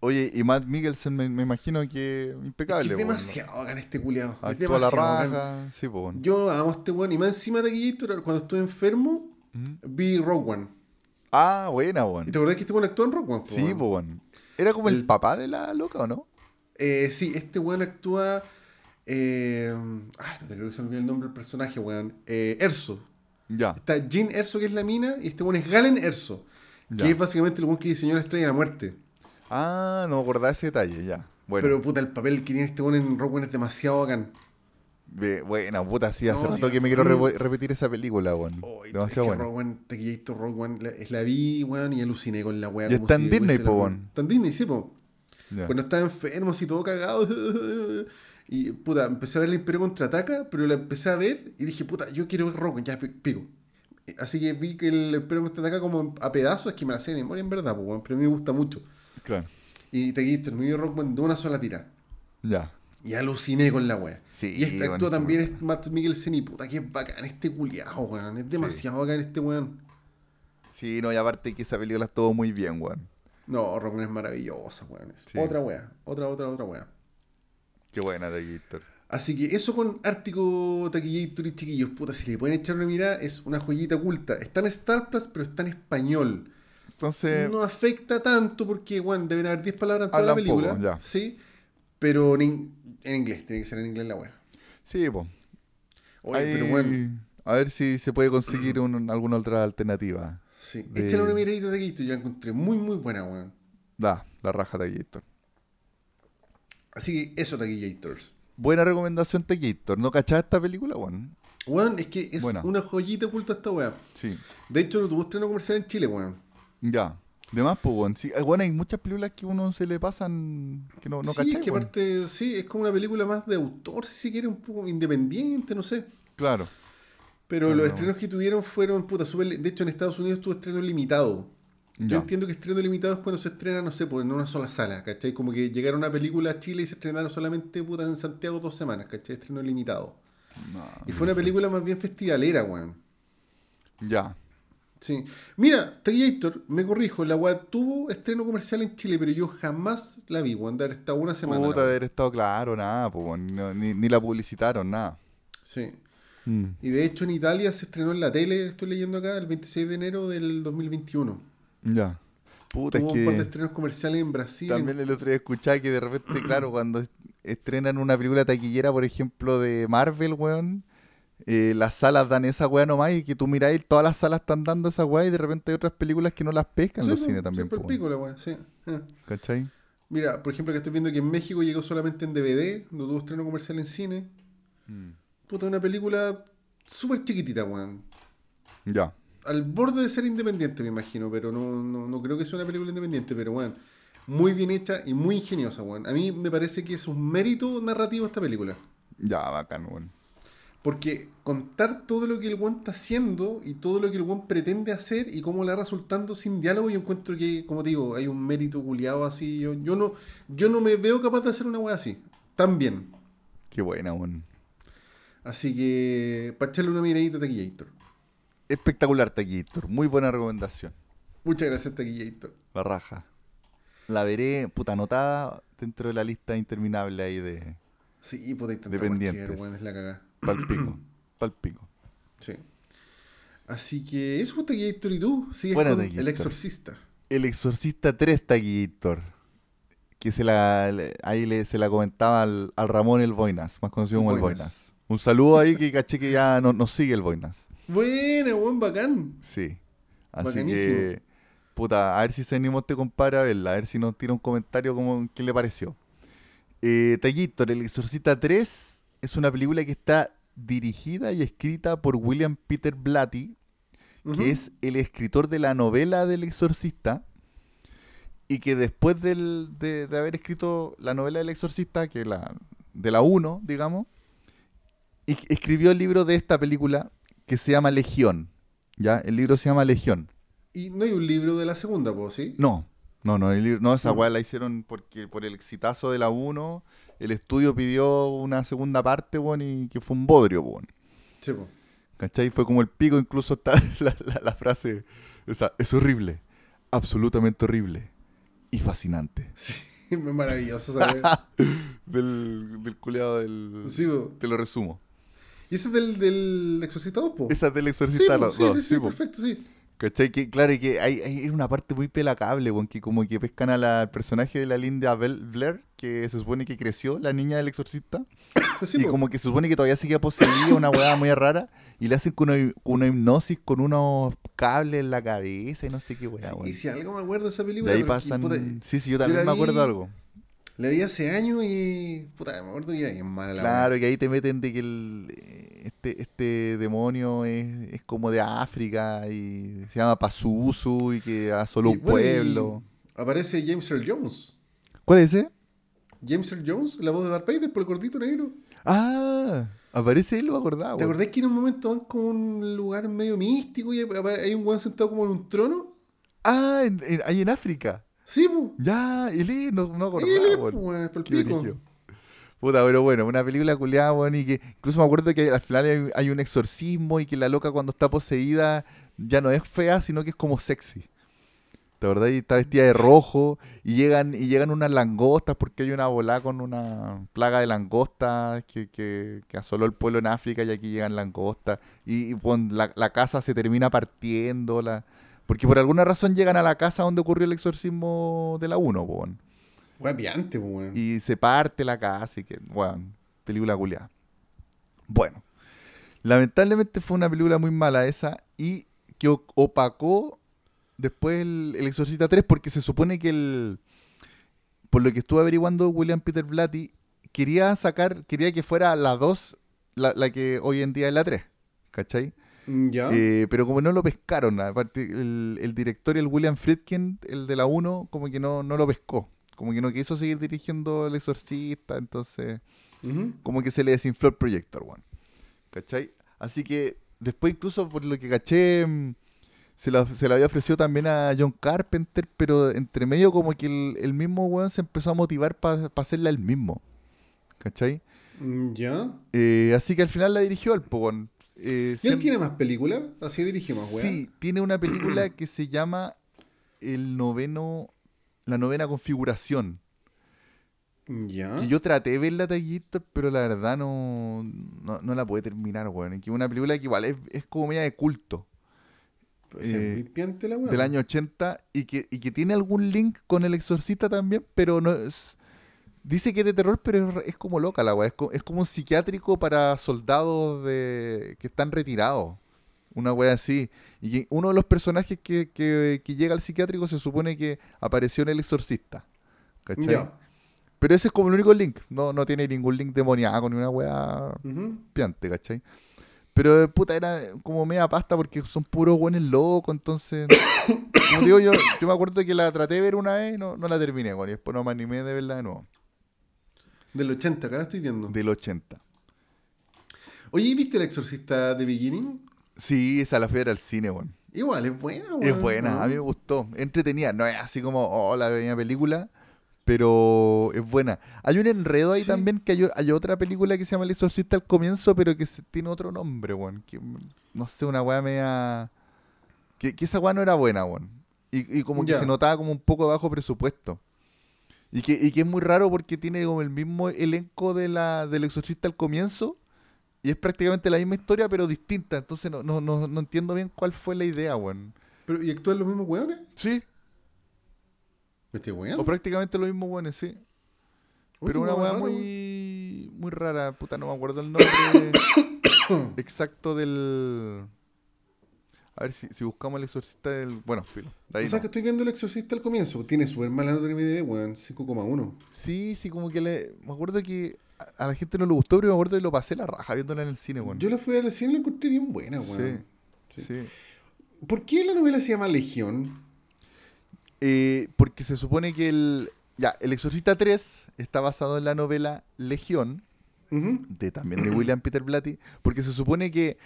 Oye, y Matt Mikkelsen me, me imagino que impecable, es demasiado bacán este culiado. Es la demasiado bacán. raja, sí, pues. Yo amo a este weón. Y más encima de Gator, cuando estuve enfermo, vi Rogue One. Ah, buena, ¿Y weón. te acordás que este weón actuó en Rogue One? po, Sí, pues, weón. Era como el... El- papá de la loca, ¿o no? Eh, sí, este weón actúa. Eh, ay, no te creo que se me olvidó el nombre del personaje, weón. Eh, Erso. Ya. Está Jean Erso, que es la mina, y este weón es Galen Erso. Que Ya. es básicamente el weón que diseñó la estrella de la muerte. Ah, no me acordaba ese detalle, ya. Bueno, Pero puta, el papel que tiene este weón en Rogue One es demasiado bacán. buena, puta, sí, hace No, rato que me quiero mm. repetir esa película, weón. Oh, es Demasiado que buena. Rogue One, Taquillator Rogue One, la, la vi, weón, y aluciné con la weá. Y está en Disney, po, weón. Está en Disney, sí, po. Ya. Cuando estaba enfermo, así todo cagado. Y puta, empecé a ver el Imperio contraataca, pero la empecé a ver y dije, puta, yo quiero ver Rogue ya pi- pico. Así que vi que el Imperio contraataca como a pedazos, es que me la sé de memoria en verdad, weón, pero a mí me gusta mucho. Claro. Y Taquillator me vio Rogue One de una sola tira. Ya. Y aluciné con la wea. Sí, y este este también es Matt Mikkelsen y puta que bacán este culiao, weón. Es demasiado bacán este weón. Sí, no, y aparte que esa película estuvo muy bien, weón. No, Rogue es maravillosa, weón. Es Sí. Otra wea. Otra, otra, otra wea. Qué buena de Gator. Así que eso con Ártico Taquillator y chiquillos, puta, si le pueden echar una mirada, es una joyita oculta. Está en Star Plus, pero está en español. Entonces, No afecta tanto porque, weón, deben haber 10 palabras en toda la poco, película. ya. Sí. Pero en, in- en inglés, tiene que ser en inglés la wea. sí, pues. Oye, pero bueno. A ver si se puede conseguir un- alguna otra alternativa. Sí, de- échale una miradita de Gator, yo la encontré muy, muy buena, weón. Da, la raja Taquillator. Así que eso, Taquillators. Buena recomendación Taquillator. ¿No cachás esta película, weón? Weón, es que es Buena. una joyita oculta esta weá. Sí. De hecho, no tuvo estreno comercial en Chile, weón. Ya. De más, pues, weón. Sí, bueno, hay muchas películas que uno se le pasan que no, no sí, cachai, es que weón. aparte, sí, es como una película más de autor, si se quiere, un poco independiente, no sé. Claro. Pero los estrenos que tuvieron fueron, puta, súper li- De hecho, en Estados Unidos tuvo estreno limitado. Yo entiendo que estreno limitado es cuando se estrena, no sé, pues en una sola sala, ¿cachai? Como que llegara una película a Chile y se estrenaron solamente, puta, en Santiago dos semanas, ¿cachai? Estreno limitado. No, Y fue una película más bien festivalera, weón. Ya. Sí. Mira, Taquillator, me corrijo, la weá tuvo estreno comercial en Chile, pero yo jamás la vi, weón, de haber estado una semana. Puta, weá. haber estado claro, nada, pues. No, ni, ni la publicitaron, nada. Sí. Mm. Y de hecho en Italia se estrenó en la tele, estoy leyendo acá, el 26 de enero del 2021. Ya. Puta, Tuvo es un par de estrenos comerciales en Brasil. también el otro día escuchaba que de repente, claro, cuando est- estrenan una película taquillera, por ejemplo, de Marvel, weón, eh, las salas dan esa weá nomás y que tú miráis, todas las salas están dando esa weá y de repente hay otras películas que no las pescan Sí, los cines también, siempre po, el pico la weá, sí. Eh. ¿cachai? Mira, por ejemplo, que estoy viendo que en México llegó solamente en DVD, no tuvo estreno comercial en cine. Mm. Puta, una película súper chiquitita, weón. Ya. Al borde de ser independiente, me imagino, pero no, no, no creo que sea una película independiente, pero weón. Muy bien hecha y muy ingeniosa, weón. A mí me parece que es un mérito narrativo esta película. Ya, bacán, weón. Porque contar todo lo que el weón está haciendo y todo lo que el weón pretende hacer y cómo le va resultando sin diálogo, yo encuentro que, como digo, hay un mérito culiado así. Yo, yo, no, yo no me veo capaz de hacer una weá así. Tan bien. Qué buena, weón. Así que, para echarle una miradita a Taquillator. Espectacular, Taquillator. Muy buena recomendación. Muchas gracias, Taquillator. La raja. La veré, puta, anotada dentro de la lista interminable ahí de Sí, hay tanta Dependientes. weón, es la cagada. palpico. palpico. Sí. Así que eso, Taquillator, y tú sigues Buena, con. El Exorcista. El Exorcista 3 Taquillator. Que se la, ahí le, se la comentaba al, al Ramón el Boinas, más conocido como el Boinas. Boinas. Un saludo ahí que caché que ya no- nos sigue el Boinas. Buena, weón, bacán. Sí. Así Bacanísimo. que, puta, a ver si se animó este compadre a verla, a ver si nos tira un comentario como qué le pareció. Eh, El Exorcista 3 es una película que está dirigida y escrita por William Peter Blatty, que es el escritor de la novela del exorcista y que después del- de, de haber escrito la novela del exorcista, que la de la 1, digamos, escribió el libro de esta película que se llama Legión. ¿Ya? El libro se llama Legión. Y no hay un libro de la segunda, pues, ¿sí? No, no, no, el libro- no esa weá la hicieron porque por el exitazo de la 1, el estudio pidió una segunda parte, weón, y que fue un bodrio, weón. Sí, po. ¿Cachai? Fue como el pico, incluso está la, la- la frase, esa, es horrible, absolutamente horrible y fascinante. Sí, es maravilloso, ¿sabes? Del, del culeado del... sí, po. Te lo resumo. ¿Y ese es del, del Exorcista 2, po? Esa es del sí, exorcista po, los sí, sí, sí, sí, perfecto, sí. ¿Cachai? Que, claro, y que hay, hay una parte muy pelacable, weón, que como que pescan a la- al personaje de la Linda Bel- Blair, que se supone que creció, la niña del exorcista, Sí, y po. como que se supone que todavía sigue poseída, una weá muy rara, y le hacen con una, una hipnosis con unos cables en la cabeza y no sé qué weá, Sí, weón. y si algo me acuerdo de esa De película. ahí porque, pasan... puta, sí, sí, yo también me acuerdo vi- de algo. La vi hace años y. Puta, me acuerdo que era bien mala la Claro, que ahí te meten de que el, este, este demonio es, es como de África y se llama Pazuzu y que asoló un bueno, pueblo. Aparece James Earl Jones. ¿Cuál es ese? James Earl Jones, la voz de Darth Vader por el gordito negro. Ah, aparece él, lo acordaba. ¿Te acordás que en un momento van como a un lugar medio místico y hay un weón sentado como en un trono? Ah, en- en- ahí en África. Sí, po. Ya, es, no, no acordaba. Él es, weón. po, weón, por el Qué pico. Puta, pero bueno, una película culiada, weón, y que incluso me acuerdo que al final hay, hay un exorcismo y que la loca cuando está poseída ya no es fea, sino que es como sexy. ¿De verdad? Y está vestida de rojo y llegan y llegan unas langostas porque hay una bola con una plaga de langostas que, que, que asoló el pueblo en África y aquí llegan langostas y, y, pon, la, la casa se termina partiendo. La, porque por alguna razón llegan a la casa donde ocurrió el exorcismo de la 1, weón. Guapiante, weón. Y se parte la casa y que, bueno, película culiada. Bueno, lamentablemente fue una película muy mala esa y que opacó después el, el Exorcista 3 porque se supone que el... Por lo que estuve averiguando, William Peter Blatty quería sacar, quería que fuera la 2 la, la que hoy en día es la 3, ¿cachai? Mm, Ya. Eh, pero como no lo pescaron, aparte el, el director, el William Friedkin, el de la 1, como que no, no lo pescó. Como que no quiso seguir dirigiendo El Exorcista, entonces como que se le desinfló el proyector, weón. ¿Cachai? Así que después incluso por lo que caché, mm, se lo, se lo había ofrecido también a John Carpenter, pero entre medio como que el, el mismo weón se empezó a motivar para hacerla él mismo. ¿Cachai? Mm, Ya. Eh, así que al final la dirigió él, po, weón. Eh, ¿Y él tiene más películas? Así dirige más, weá. Sí, tiene una película que se llama El noveno, la novena configuración. Ya. Que yo traté de verla Taquito, pero la verdad no, no, no la pude terminar, weón. Es que es una película que igual es, es como media de culto. Pues es eh, piante la weá. Del año 80 y que, y que tiene algún link con El Exorcista también, pero no es... Dice que es de terror, pero es, es como loca la weá. Es, co- es como un psiquiátrico para soldados de que están retirados. Una weá así. Y uno de los personajes que, que- que llega al psiquiátrico se supone que apareció en El Exorcista. ¿Cachai? Pero ese es como el único link. No, no tiene ningún link demoníaco ni una weá piante, ¿cachai? Pero eh, puta, era como media pasta porque son puros buenos locos, entonces. como digo, yo, yo me acuerdo que la traté de ver una vez y no, no la terminé, weón, y después no me animé de verla de nuevo. Del 80, acá la estoy viendo. Del 80. Oye, ¿y ¿viste El Exorcista de Beginning? Sí, esa la fui a ver al cine, weón. Igual, es buena, weón. Es buena, a mí me gustó. Entretenida, no es así como, oh, la veía película, pero es buena. Hay un enredo ahí Sí. también que hay, hay otra película que se llama El Exorcista al comienzo, pero que se- tiene otro nombre, weón. Que, no sé, una weá media. Que, que esa weá no era buena, weón. Y, y como que se notaba como un poco de bajo presupuesto. Y que, y que es muy raro porque tiene como el mismo elenco de la, del Exorcista al comienzo. Y es prácticamente la misma historia, pero distinta. Entonces no, no, no, no entiendo bien cuál fue la idea, weón. Pero, ¿Y actúan los mismos weones? Sí, ¿Me estoy O prácticamente lo mismo, bueno, sí. Pero una weá muy, muy rara. Puta, no me acuerdo el nombre exacto del... A ver si, si buscamos el exorcista del... Bueno, filo. de ahí O sea no. que estoy viendo El Exorcista al comienzo. Tiene súper mala nota en MDB, weón. 5,1. Sí, sí, como que le... Me acuerdo que a- la gente no le gustó, pero me acuerdo que lo pasé la raja viéndola en el cine, weón. Yo la fui a la cine y la encontré bien buena, weón. sí. Sí. ¿Por qué la novela se llama Legión? Eh, porque se supone que el... Ya, El Exorcista 3 está basado en la novela Legión, de también de William Peter Blatty, porque se supone que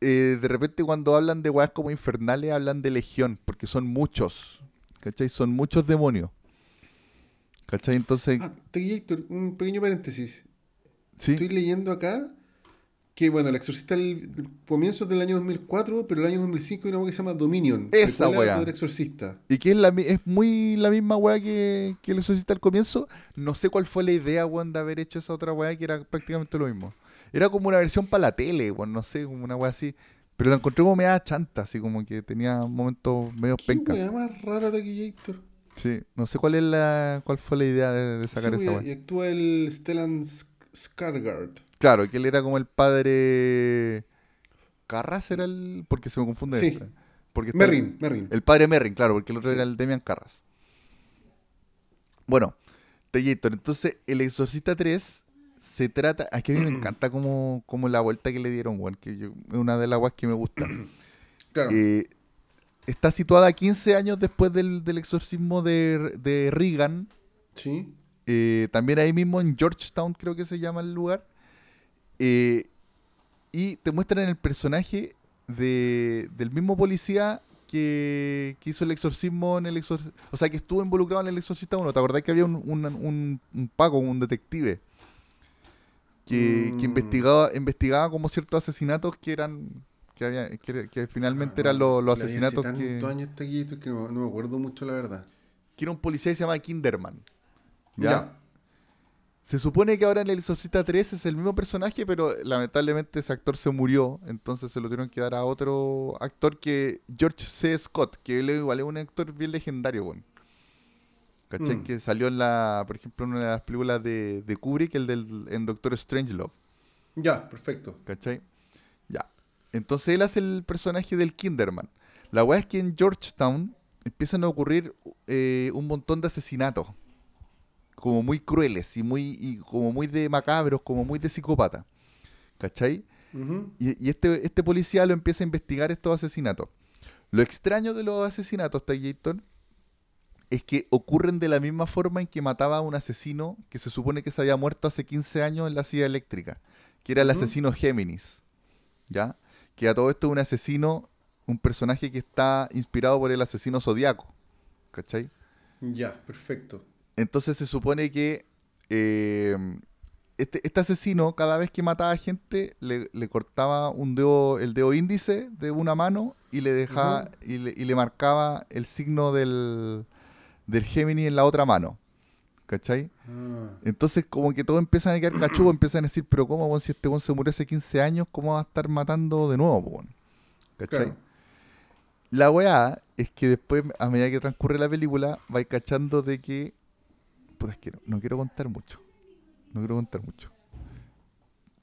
eh, de repente cuando hablan de weas como infernales hablan de legión, porque son muchos, ¿cachai? Son muchos demonios. ¿Cachai? Entonces, Ah, Héctor, un pequeño paréntesis. sí, Estoy leyendo acá que, bueno, El Exorcista el, el comienzo del año 2004, pero el año 2005 hay una cosa que se llama Dominion. Esa wea. del Exorcista. y que es, la, es muy la misma wea que, que el exorcista al comienzo. No sé cuál fue la idea, weón, de haber hecho esa otra wea que era prácticamente lo mismo. Era como una versión para la tele, weón, no sé, como una wea así. Pero la encontré como media chanta, así como que tenía momentos medio ¿Qué penca. wea más rara de Héctor? Sí, no sé cuál es la cuál fue la idea de, de sacar Sí, esa. Y actúa el Stellan Sk- Skarsgård. Claro, que él era como el padre Carras era el porque se me confunde Sí. Porque está- Merrin, Merrin. El padre Merrin, claro, porque el otro Sí. era el Demian Carras. Bueno, Tellator, entonces el Exorcista 3 se trata, es que a mí me encanta como, como la vuelta que le dieron, weón, que yo- es una de las guas que me gusta. Claro. Eh, está situada 15 años después del, del exorcismo de, de Reagan, sí. eh, también ahí mismo en Georgetown creo que se llama el lugar. Eh, y te muestran el personaje de, del mismo policía que, que hizo el exorcismo en el exorcismo. O sea, que estuvo involucrado en el exorcista 1. ¿Te acordás que había un, un, un, un Paco, un detective? Que, que Mm. investigaba, investigaba como ciertos asesinatos que eran... Que, había, que, que finalmente eran los, los hace asesinatos que... años este aquí, que no, no me acuerdo mucho, la verdad. Que era un policía que se llama Kinderman. ¿ya? Ya. Se supone que ahora en El Exorcista 3 es el mismo personaje, pero lamentablemente ese actor se murió, entonces se lo tuvieron que dar a otro actor que George C. Scott, que él igual es un actor bien legendario, weón. ¿Cachai? Mm. Que salió en la, por ejemplo, en una de las películas de, de Kubrick, el del en Doctor Strangelove, Ya, perfecto. ¿cachai? Ya. Entonces él hace el personaje del Kinderman. La weá es que en Georgetown empiezan a ocurrir eh, un montón de asesinatos. Como muy crueles y muy y como muy de macabros, como muy de psicópata. ¿Cachai? Y, y este, este policía lo empieza a investigar estos asesinatos. Lo extraño de los asesinatos, Tagliator, es que ocurren de la misma forma en que mataba a un asesino que se supone que se había muerto hace 15 años en la silla eléctrica, que era el asesino Géminis. ¿Ya? Que a todo esto es un asesino, un personaje que está inspirado por el asesino zodiaco. ¿Cachai? Ya, perfecto. Entonces se supone que eh, este, este asesino, cada vez que mataba a gente, le, le cortaba un dedo, el dedo índice de una mano y le dejaba Ujú. y, le, y le marcaba el signo del, del Gemini en la otra mano. ¿Cachai? Ah, Entonces como que todos empiezan a quedar cachugos, empiezan a decir, pero ¿cómo, weón, si este weón se murió hace 15 años, cómo va a estar matando de nuevo, weón?" ¿Cachai? claro. La weá es que después, a medida que transcurre la película, vais cachando de que. Pues es que no, no quiero contar mucho. No quiero contar mucho.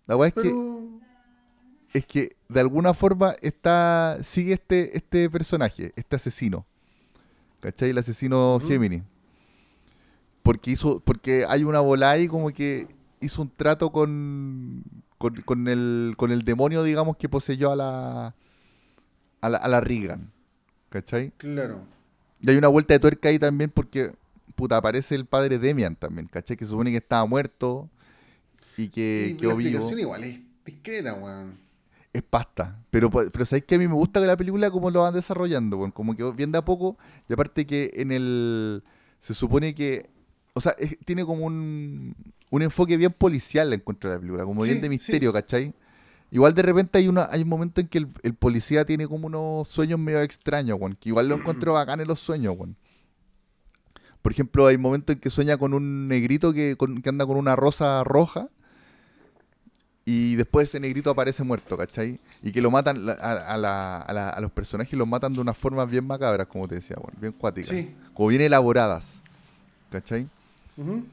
La weá es que, es que de alguna forma está. sigue este, este personaje, este asesino. ¿Cachai? El asesino Ujú. Gemini. Porque hizo. Porque hay una bola ahí como que hizo un trato con. con, con el, con el demonio, digamos, que poseyó a la. a la, a la Regan. ¿Cachai? Claro. Y hay una vuelta de tuerca ahí también porque, puta, aparece el padre Demian también, ¿cachai? Que se supone que estaba muerto y que Y la quedó vivo. explicación igual es discreta, weón. Es pasta. Pero, po- pero ¿sabéis que a mí me gusta que la película como lo van desarrollando? weón? Como que bien de a poco. Y aparte que en el... Se supone que... O sea, es- tiene como un, un enfoque bien policial, la encuentro la película. Como bien de sí. misterio, ¿cachai? Igual de repente hay una hay un momento en que el, el policía tiene como unos sueños medio extraños, weón. Que igual lo encuentro bacán en los sueños, weón. Por ejemplo, hay momentos en que sueña con un negrito que, con- que anda con una rosa roja. Y después ese negrito aparece muerto, ¿cachai? Y que lo matan, a, a la- a la- a los personajes los matan de unas formas bien macabras, como te decía, bueno, bien cuáticas. Sí. Como bien elaboradas, ¿cachai? Ujú.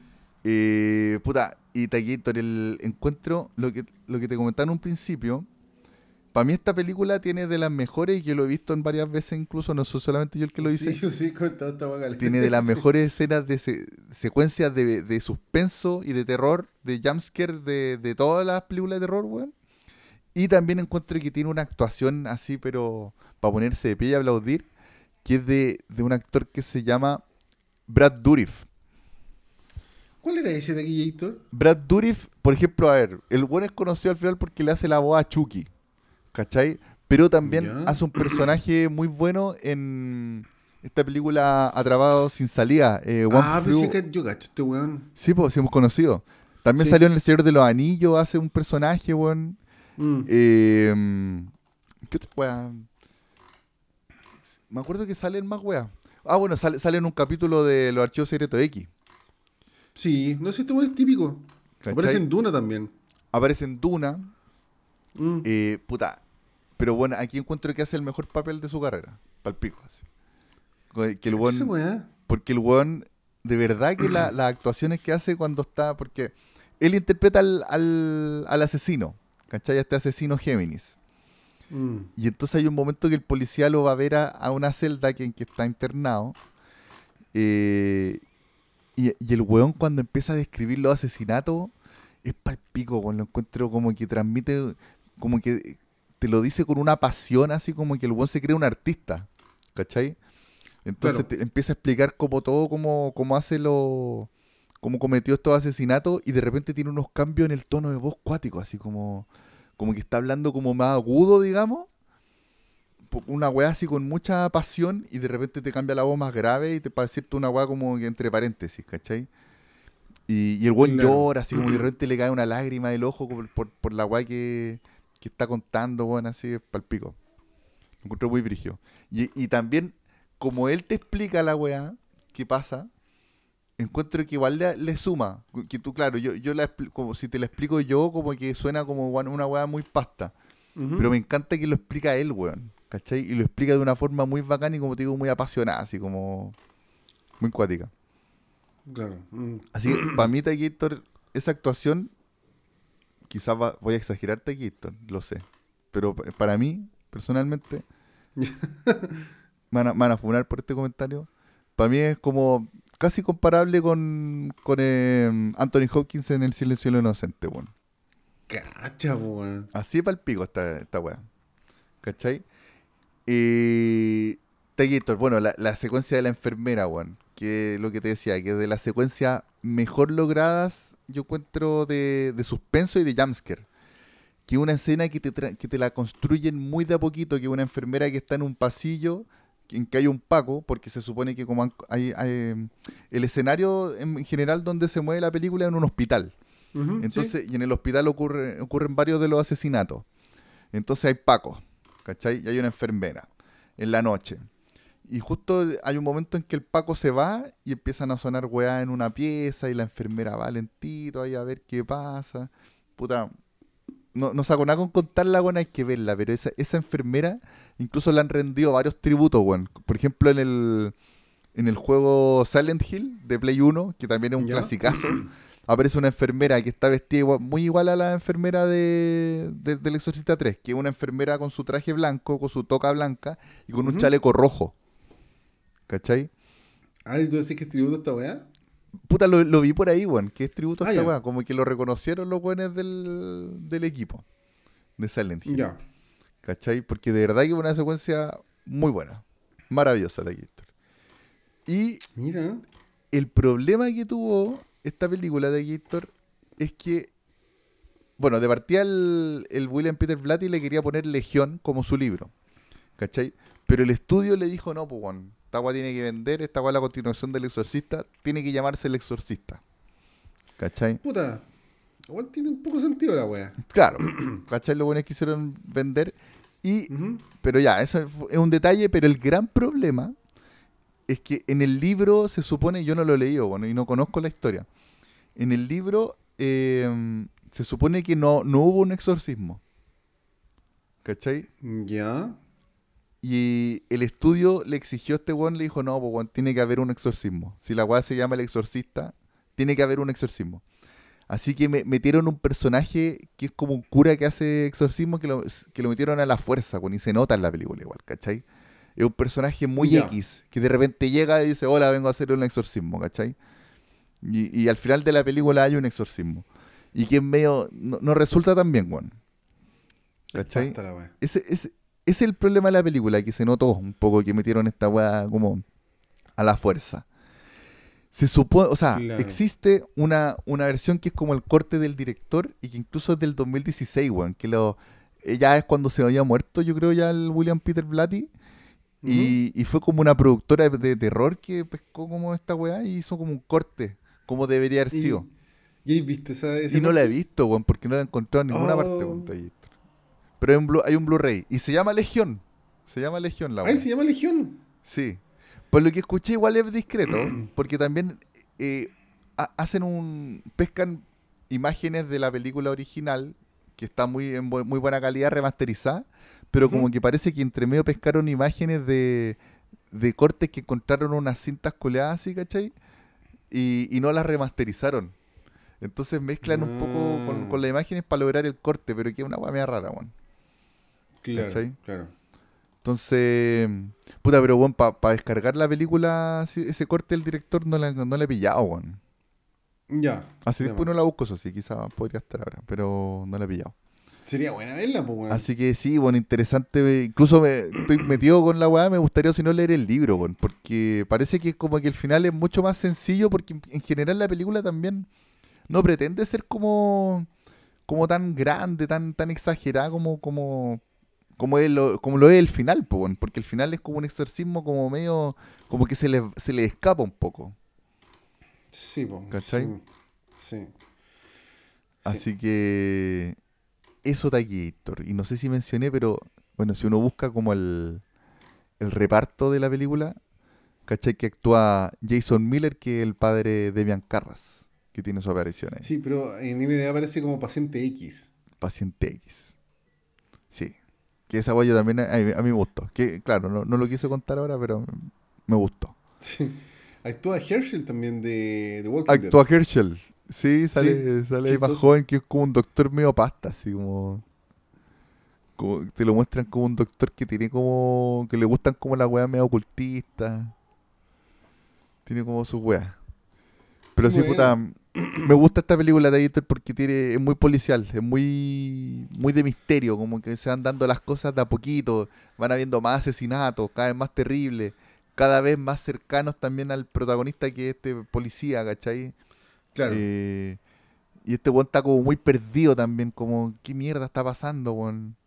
Eh, puta, y Taquillator, el encuentro, lo que, lo que te comentaba en un principio, para mí esta película tiene de las mejores, y que lo he visto en varias veces incluso, no soy solamente yo el que lo dice, Sí, yo sí, con toda tiene de las mejores escenas de se- secuencias de, de suspenso y de terror, de jumpscare de, de todas las películas de terror, weón. Y también encuentro que tiene una actuación así, pero para ponerse de pie y aplaudir, que es de, de un actor que se llama Brad Dourif. ¿Cuál era ese de aquí? Brad Dourif, por ejemplo, a ver, el buen es conocido al final porque le hace la voz a Chucky, ¿cachai? Pero también Ya. hace un personaje muy bueno en esta película Atrapado sin salida. eh, One ah, pero sí que yo cacho este weón. Sí, pues, sí hemos conocido. También Sí. salió en El Señor de los Anillos, hace un personaje, weón. Mm. Eh, ¿Qué otra weá? Me acuerdo que sale en más weá. Ah, bueno, sale, sale en un capítulo de Los Archivos Secretos X. Sí, no sé, este weón es típico. ¿cachai? Aparece en Duna también. Aparece en Duna. Mm. eh, puta. Pero bueno, aquí encuentro que hace el mejor papel de su carrera. Palpico, así. Que el weá. porque el weón, de verdad que la- las actuaciones que hace cuando está. Porque él interpreta al, al, al asesino. ¿Cachai? Este asesino Géminis. Mm. Y entonces hay un momento que el policía lo va a ver a, a una celda que, en que está internado. eh, y, y el weón cuando empieza a describir los asesinatos es palpico, cuando lo encuentro como que transmite, como que te lo dice con una pasión, así como que el weón se cree un artista. ¿Cachai? Entonces Claro. te empieza a explicar como todo, cómo, cómo hace lo. cómo cometió estos asesinatos y de repente tiene unos cambios en el tono de voz cuático, así como como que está hablando como más agudo, digamos. Una weá así con mucha pasión y de repente te cambia la voz más grave y te para decirte una weá como que entre paréntesis, ¿cachai? Y, y el buen Claro. llora, así como de repente le cae una lágrima del ojo por, por, por la weá que, que está contando, weón, así palpico. Lo encuentro muy brigio. Y, y también, como él te explica la weá, qué pasa, encuentro que igual le, le suma. Que tú, claro, yo, yo la como si te la explico yo, como que suena como una weá muy pasta. Ujú. Pero me encanta que lo explica él, weón. ¿Cachai? Y lo explica de una forma muy bacana y como te digo, muy apasionada, así como muy cuática. Claro. mm. Así que para mí, Taquillator, esa actuación, quizás va- voy a exagerar Taquillator, lo sé. Pero pa- para mí, personalmente, me van, a, van a funar por este comentario. Para mí es como casi comparable con, con eh, Anthony Hopkins en El Silencio de lo Inocente, weón. Cacha, weón. Así para el pico esta, esta weá. ¿Cachai? Y. Taquitos, bueno, la, la secuencia de la enfermera, weón. Que lo que te decía, que de las secuencias mejor logradas, yo encuentro de, de suspenso y de jumpscare. Que una escena que te, que te la construyen muy de a poquito, que una enfermera que está en un pasillo, en que hay un Paco, porque se supone que como hay, hay- el escenario en general donde se mueve la película es en un hospital. Entonces, y en el hospital ocurre, ocurren varios de los asesinatos. Entonces hay Paco, ¿cachai? Y hay una enfermera en la noche. Y justo hay un momento en que el Paco se va y empiezan a sonar weá en una pieza y la enfermera va lentito ahí a ver qué pasa. Puta, no, no saco nada con contarla, weón, hay que verla, pero esa, esa enfermera incluso le han rendido varios tributos, weón. Por ejemplo, en el, en el juego Silent Hill de Play 1, que también es un Ya. clasicazo, aparece una enfermera que está vestida igual- muy igual a la enfermera de, de- del Exorcista 3, que es una enfermera con su traje blanco, con su toca blanca y con un chaleco rojo. ¿Cachai? Ah, ¿y tú decís que es tributo a esta weá? Puta, lo, lo vi por ahí, weón. Que es tributo a Ah, esta weá. Como que lo reconocieron los weones del, del equipo de Silent Hill. Ya. ¿Cachai? Porque de verdad que es una secuencia muy buena. Maravillosa de Gator. Y Mira. el problema que tuvo esta película de Gator es que, bueno, de partida el, el William Peter Blatty le quería poner Legión como su libro. ¿Cachai? Pero el estudio le dijo, no, pues, esta weá tiene que vender, esta es la continuación del Exorcista, tiene que llamarse El Exorcista. ¿Cachai? Puta. Igual tiene un poco sentido la weá. Claro, ¿cachai? Lo bueno es que quisieron vender. Y, pero ya, eso es un detalle, pero el gran problema es que en el libro se supone, yo no lo he leído, bueno, y no conozco la historia. En el libro eh, se supone que no, no hubo un exorcismo. ¿Cachai? Ya. Y el estudio le exigió a este weón, le dijo, no, pues weón, tiene que haber un exorcismo. Si la weá se llama el exorcista, tiene que haber un exorcismo. Así que me metieron un personaje que es como un cura que hace exorcismo, que lo, que lo metieron a la fuerza, weón, y se nota en la película igual, ¿cachai? Es un personaje muy Ya. X, que de repente llega y dice, hola, vengo a hacer un exorcismo, ¿cachai? Y, y al final de la película hay un exorcismo. Y que en medio no, no resulta tan bien, weón. ¿Cachai? Ese- ese es el problema de la película, que se notó un poco que metieron esta weá como a la fuerza. Se supone, o sea, Claro. existe una, una versión que es como el corte del director y que incluso es del 2016, weón, que lo, eh, ya es cuando se había muerto, yo creo, ya el William Peter Blatty. Y, y fue como una productora de, de terror que pescó como esta weá y hizo como un corte, como debería haber Y- sido. ¿Y ahí viste esa Y no la he visto, weón, porque no la he encontrado en ninguna Oh. parte, weón, Tallito. Pero hay un, Blu- hay un Blu-ray. Y se llama Legión. Se llama Legión la Ay, weá. se llama Legión. Sí. Por lo que escuché, igual es discreto, porque también eh, ha- hacen un. pescan imágenes de la película original, que está muy en muy buena calidad, remasterizada, pero como que parece que entre medio pescaron imágenes de, de cortes que encontraron unas cintas coleadas así, ¿cachai? Y, y no las remasterizaron. Entonces mezclan un poco con, Ah. con las imágenes para lograr el corte, pero que es una media rara, weón. Claro, ¿Cachai? claro. Entonces, puta, pero bueno, para descargar la película, así, ese corte del director no la, no la he pillado, weón. Ya. Tiempo man. no la busco, eso sí, quizás podría estar ahora, pero no la he pillado. Sería buena verla, pues, weón. Así que sí, bueno, interesante. Incluso me, estoy metido con la weá, me gustaría si no leer el libro, weón, porque parece que como que el final es mucho más sencillo, porque en- en general la película también no pretende ser como, como tan grande, tan, tan exagerada como, como, como, es lo, como lo es el final, po, porque el final es como un exorcismo como medio, como que se le, se le escapa un poco. Sí, pues. ¿Cachai? Sí. sí. Así que eso Taquillator. Y no sé si mencioné, pero bueno, si uno busca como el, el reparto de la película, ¿cachai? Que actúa Jason Miller, que es el padre de Demian Carras, que tiene su aparición ahí. Sí, pero en IMDb aparece como paciente X. Paciente X. Sí. Que esa guay también a, a mí me gustó. Que claro, no, no lo quise contar ahora, pero me gustó. Sí. Actúa Herschel también de, de Walking Dead. Actúa Herschel. Sí, sale, Sí, sale ahí más joven que es como un doctor medio pasta, así como. Como- te lo muestran como un doctor que tiene como. que le gustan como las weas medio ocultistas. Tiene como sus weas. Pero sí, puta. Me gusta esta película de Editor porque tiene, es muy policial, es muy, muy de misterio, como que se van dando las cosas de a poquito, van habiendo más asesinatos, cada vez más terribles, cada vez más cercanos también al protagonista que es este policía, ¿cachai? Claro. Eh, y este weón está como muy perdido también, como, ¿qué mierda está pasando, weón?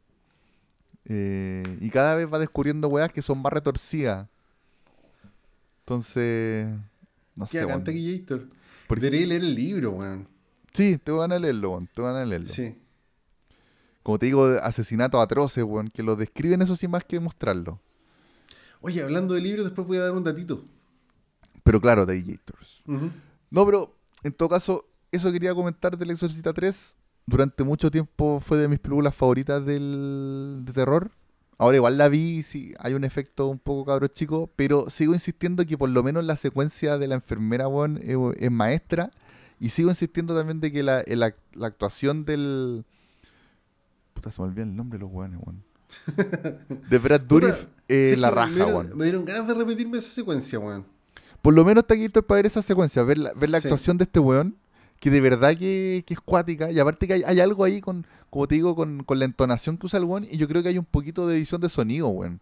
Eh, y cada vez va descubriendo weas que son más retorcidas. Entonces, no Qué sé, weón. Bacán Taquillator. Por- Debería leer el libro, weón. Sí, te van a leerlo, weón, te van a leerlo. Sí. Como te digo, asesinatos atroces, weón, que lo describen eso sin más que mostrarlo. Oye, hablando de libros, después voy a dar un datito. Pero claro, de Gators. Ujú. No, pero en todo caso, eso quería comentar del Exorcista 3. Durante mucho tiempo fue de mis películas favoritas del, de terror. Ahora igual la vi, sí, hay un efecto un poco cabro chico, pero sigo insistiendo que por lo menos la secuencia de la enfermera, weón, es, es maestra. Y sigo insistiendo también de que la, la- la actuación del... Puta, se me olvida el nombre de los weones, weón. De Brad Dourif, eh, sí, la raja, weón. Me dieron ganas de repetirme esa secuencia, weón. Por lo menos está aquí para ver esa secuencia, ver la, ver la Sí. actuación de este weón, que de verdad que, que es cuática, y aparte que hay, hay algo ahí con, como te digo, con, con la entonación que usa el weón, y yo creo que hay un poquito de edición de sonido, weón.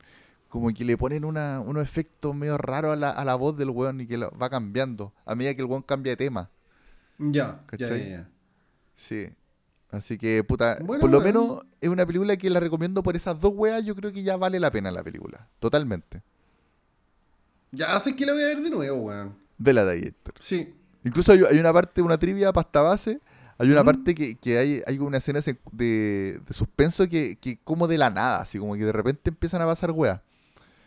Como que le ponen una, unos efectos medio raros a la, a la voz del weón y que lo- va cambiando a medida que el weón cambia de tema. Ya, ya, ya, ya. Sí. Así que, puta, Bueno, por lo bueno. menos es una película que la recomiendo por esas dos weas, yo creo que ya vale la pena la película. Totalmente. Ya sé que la voy a ver de nuevo, weón. Vela de ahí, Héctor. Sí. Incluso hay, hay una parte, una trivia pasta base. Hay una parte que, que hay, hay una escena de, de suspenso que, que como de la nada, así como que de repente empiezan a pasar weas.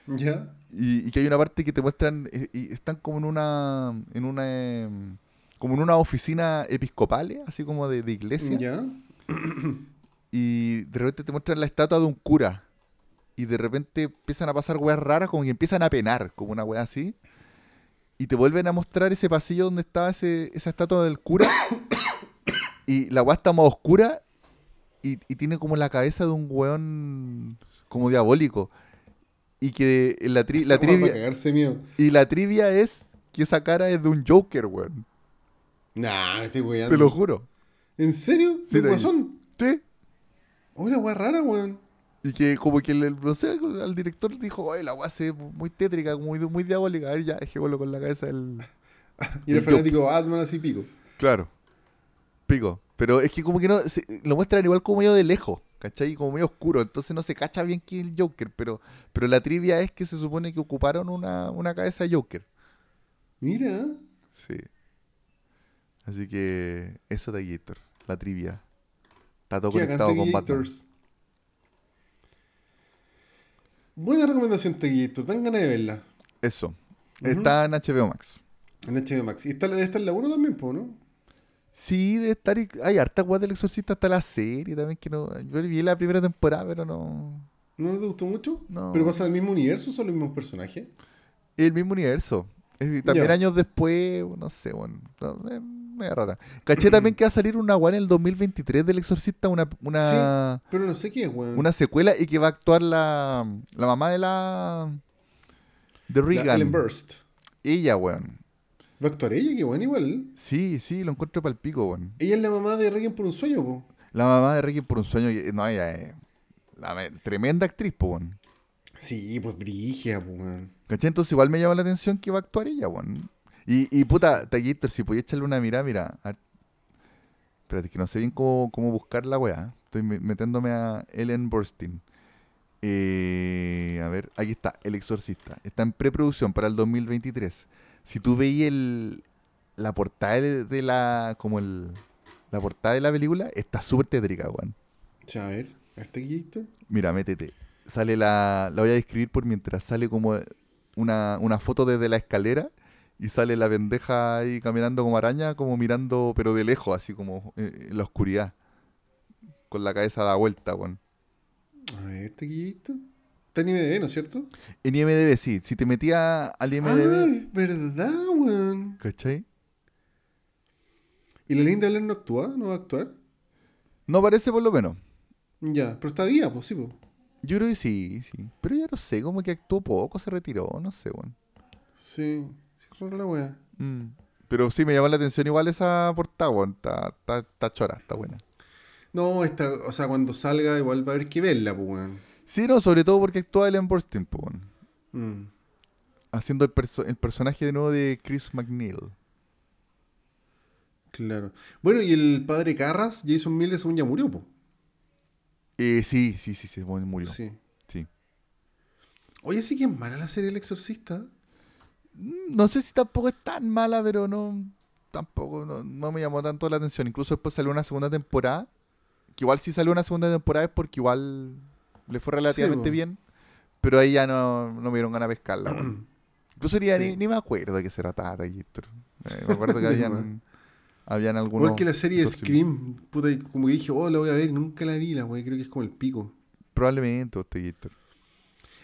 Ya. Y, y que hay una parte que te muestran, eh, y están como en una, en una, em, como en una oficina episcopal, así como de, de iglesia. Ya. Y de repente te muestran la estatua de un cura. Y de repente empiezan a pasar weas raras, como que empiezan a penar, como una wea así. Y te vuelven a mostrar ese pasillo donde estaba ese, esa estatua del cura. y la wea está más oscura. Y, y tiene como la cabeza de un weón como diabólico. Y que la, tri- la trivia. miedo. Y la trivia es que esa cara es de un Joker, weón. Nah, me estoy weyando. Te lo juro. ¿En serio? Sí, ¿De te- guasón? ¿Sí? Una weá rara, weón. Y que como que el, no sé, al director le dijo, oye, la weá se ve muy tétrica, muy, muy diabólica. A ver, ya, dejémoslo con la cabeza del... Y El fanático Batman así pico. Claro. Pico. Pero es que como que no, se- lo muestran igual como medio de lejos, ¿cachai? Como medio oscuro, entonces no se cacha bien quién es el Joker, pero, pero la trivia es que se supone que ocuparon una, una cabeza de Joker. Mira. Sí. Así que eso de Gator, la trivia. Está todo conectado con Batman. Gators. Buena recomendación, Teguillator. Dan ganas de verla. Eso. Está en HBO Max. En HBO Max. Y está, debe estar en la 1 también, po, ¿no? Sí, de estar. y- Hay harta weá del exorcista hasta la serie también que no. Yo vi la primera temporada, pero no. ¿No te gustó mucho? No. ¿Pero pasa del mismo universo o son los mismos personajes? Es el mismo universo. Es- también Ya. años después, no sé, bueno. no, es media rara. Caché también que va a salir una weá en el 2023 del exorcista, una, una, Pero no sé qué es, weón. una secuela y que va a actuar la, la mamá de la. de La Regan. Ellen Burst. Ella, weón. ¿Va a actuar ella? Qué bueno, igual. Sí, sí, lo encuentro para el pico, weón. Ella es la mamá de Regan por un sueño, po. La mamá de Requiem por un sueño. No, ella es. la me- tremenda actriz, po, weón. Sí, pues brigia, po, weón. ¿Cachai? Entonces igual me llama la atención que va a actuar ella, weón. Y, y puta, Taquillator, si podía echarle una mirada, mira. a- Espérate, que no sé bien cómo, cómo buscar la weá. Estoy me- metiéndome a Ellen Burstyn. Eh, a ver, aquí está, El Exorcista. Está en preproducción para el 2023. Si tú veis el, la portada de, la. como el. La portada de la película, está súper tétrica, weón. A ver, Teguillator. Mira, métete. Sale la. La voy a describir por mientras sale como una, una foto desde la escalera y sale la pendeja ahí caminando como araña, como mirando, pero de lejos, así como eh, en la oscuridad. Con la cabeza da vuelta, weón. A ver, Teguillator. Está en IMDb, ¿no es cierto? En IMDB, sí. Si te metías al IMDB, Ah, verdad, weón. ¿cachai? ¿Y la linda Blair no actúa? ¿No va a actuar? No parece por lo menos. Ya, pero está viva, pues sí, pues. Yo creo que sí, sí. Pero ya no sé, como que actuó poco, se retiró, no sé, weón. Sí, la wea. Mm. Pero sí me llama la atención igual esa portada, weón. Está, está, está chora, está buena. No, esta, o sea, cuando salga igual va a haber que verla, pues, weón. Sí, no, sobre todo porque actúa Ellen Burstyn, weón. Mm. Haciendo el, perso- el personaje de nuevo de Chris McNeil. Claro. Bueno, y el padre Carras, Jason Miller, según ya murió, pues. Eh, sí, sí, sí, sí, mu- murió. Sí. Sí. Oye, sí que es mala la serie El Exorcista. No sé si tampoco es tan mala, pero no. Tampoco, no, no me llamó tanto la atención. Incluso después salió una segunda temporada. Que igual si salió una segunda temporada es porque igual le fue relativamente bien. Pero ahí ya no, no me dieron ganas de pescarla. Incluso ya Sí. ni, ni me acuerdo de qué se trataba. Eh, me acuerdo que habían, habían algunos. Igual que la serie. Scream, puta, como que dije, oh, la voy a ver, nunca la vi, la wey, creo que es como el pico. Probablemente, Gator.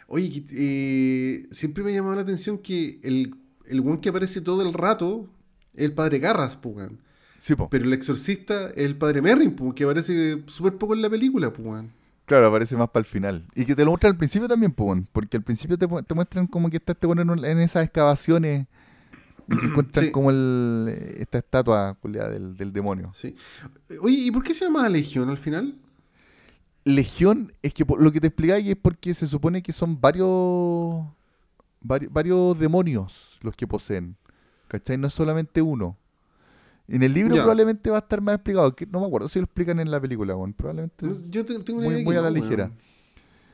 Oye, eh, siempre me ha llamado la atención que el, el weón que aparece todo el rato es el padre Carras, pues, weón. Sí, po. Pero el exorcista es el padre Merrin, pues, que aparece súper poco en la película, weón. Claro, aparece más para el final. Y que te lo muestran al principio también, po, weón, porque al principio te, te muestran como que está este bueno en, esas excavaciones y que encuentran Sí. como el, esta estatua del, del demonio. Sí. Oye, ¿y por qué se llama Legión al final? Legión, es que lo que te explicáis es porque se supone que son varios, varios, varios demonios los que poseen. ¿Cachai? No es solamente uno. En el libro probablemente va a estar más explicado. que no me acuerdo si lo explican en la película, weón. Probablemente. Yo te- tengo una muy- idea muy que a la no, ligera.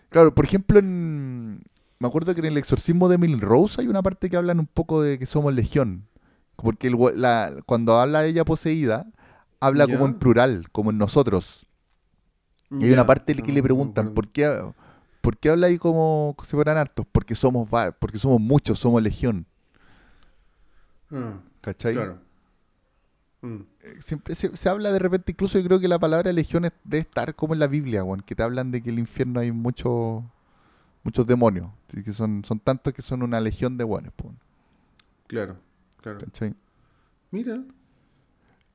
Claro, por ejemplo, en, me acuerdo que en el exorcismo de Emily Rose hay una parte que hablan un poco de que somos legión. Porque el we- la- cuando habla ella poseída, habla como en plural, como en nosotros. Y hay una parte que le preguntan. ¿por qué, ¿por qué habla ahí como si fueran hartos? Porque somos, porque somos muchos, somos legión. Ah, ¿Cachai? claro. Mm. Eh, Siempre se, se habla de repente, incluso yo creo que la palabra legión es- debe estar como en la Biblia, weón, que te hablan de que en el infierno hay muchos muchos demonios. y que son, son tantos que son una legión de buenos, Claro, claro. ¿cachai? Mira.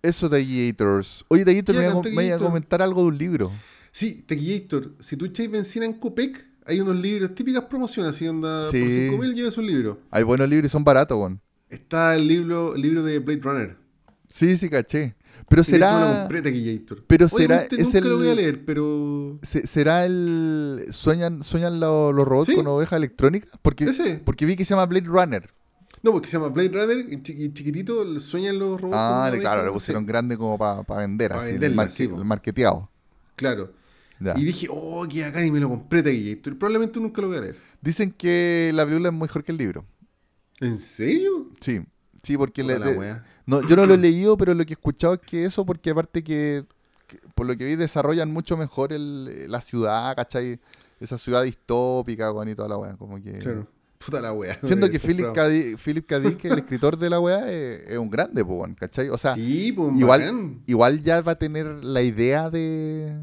Eso de Gators. Oye, de Gators, me, iba a- comentar algo de un libro. Sí, Tequillator, si tú echáis benzina en Copec, hay unos libros, típicas promociones, así onda, Sí. por 5.000 llevas un libro. Hay buenos libros y son baratos, weón. Está el libro, el libro de Blade Runner. Sí, sí, caché. Pero Y de hecho será... compré Tequillator. pero será- es nunca el- lo voy a leer, pero... se- ¿Será el... ¿Sueñan, sueñan lo- los robots Sí. con ovejas electrónicas? Porque, Ese. porque vi que se llama Blade Runner. No, porque se llama Blade Runner y, chi- y chiquitito sueñan los robots. Ah, con claro, le pusieron grande como para vender, Pa' así, el, marque- sí, el marketeado. Claro. Ya. Y dije, oh, qué acá y me lo compré Tequillator. Probablemente nunca lo voy a leer. Dicen que la película es mejor que el libro. ¿En serio? Sí, sí, porque le- la de- wea. no, yo no lo he leído, pero lo que he escuchado es que eso, porque aparte que, que por lo que vi, desarrollan mucho mejor el, la ciudad, ¿cachai? Esa ciudad distópica, weón, y toda la weá, como que... Claro. Puta la wea. Siendo que Philip. K. Philip. Dick, el escritor de la weá, es, es un grande, weón, ¿cachai? O sea, sí, pues igual, bacán. igual ya va a tener la idea de,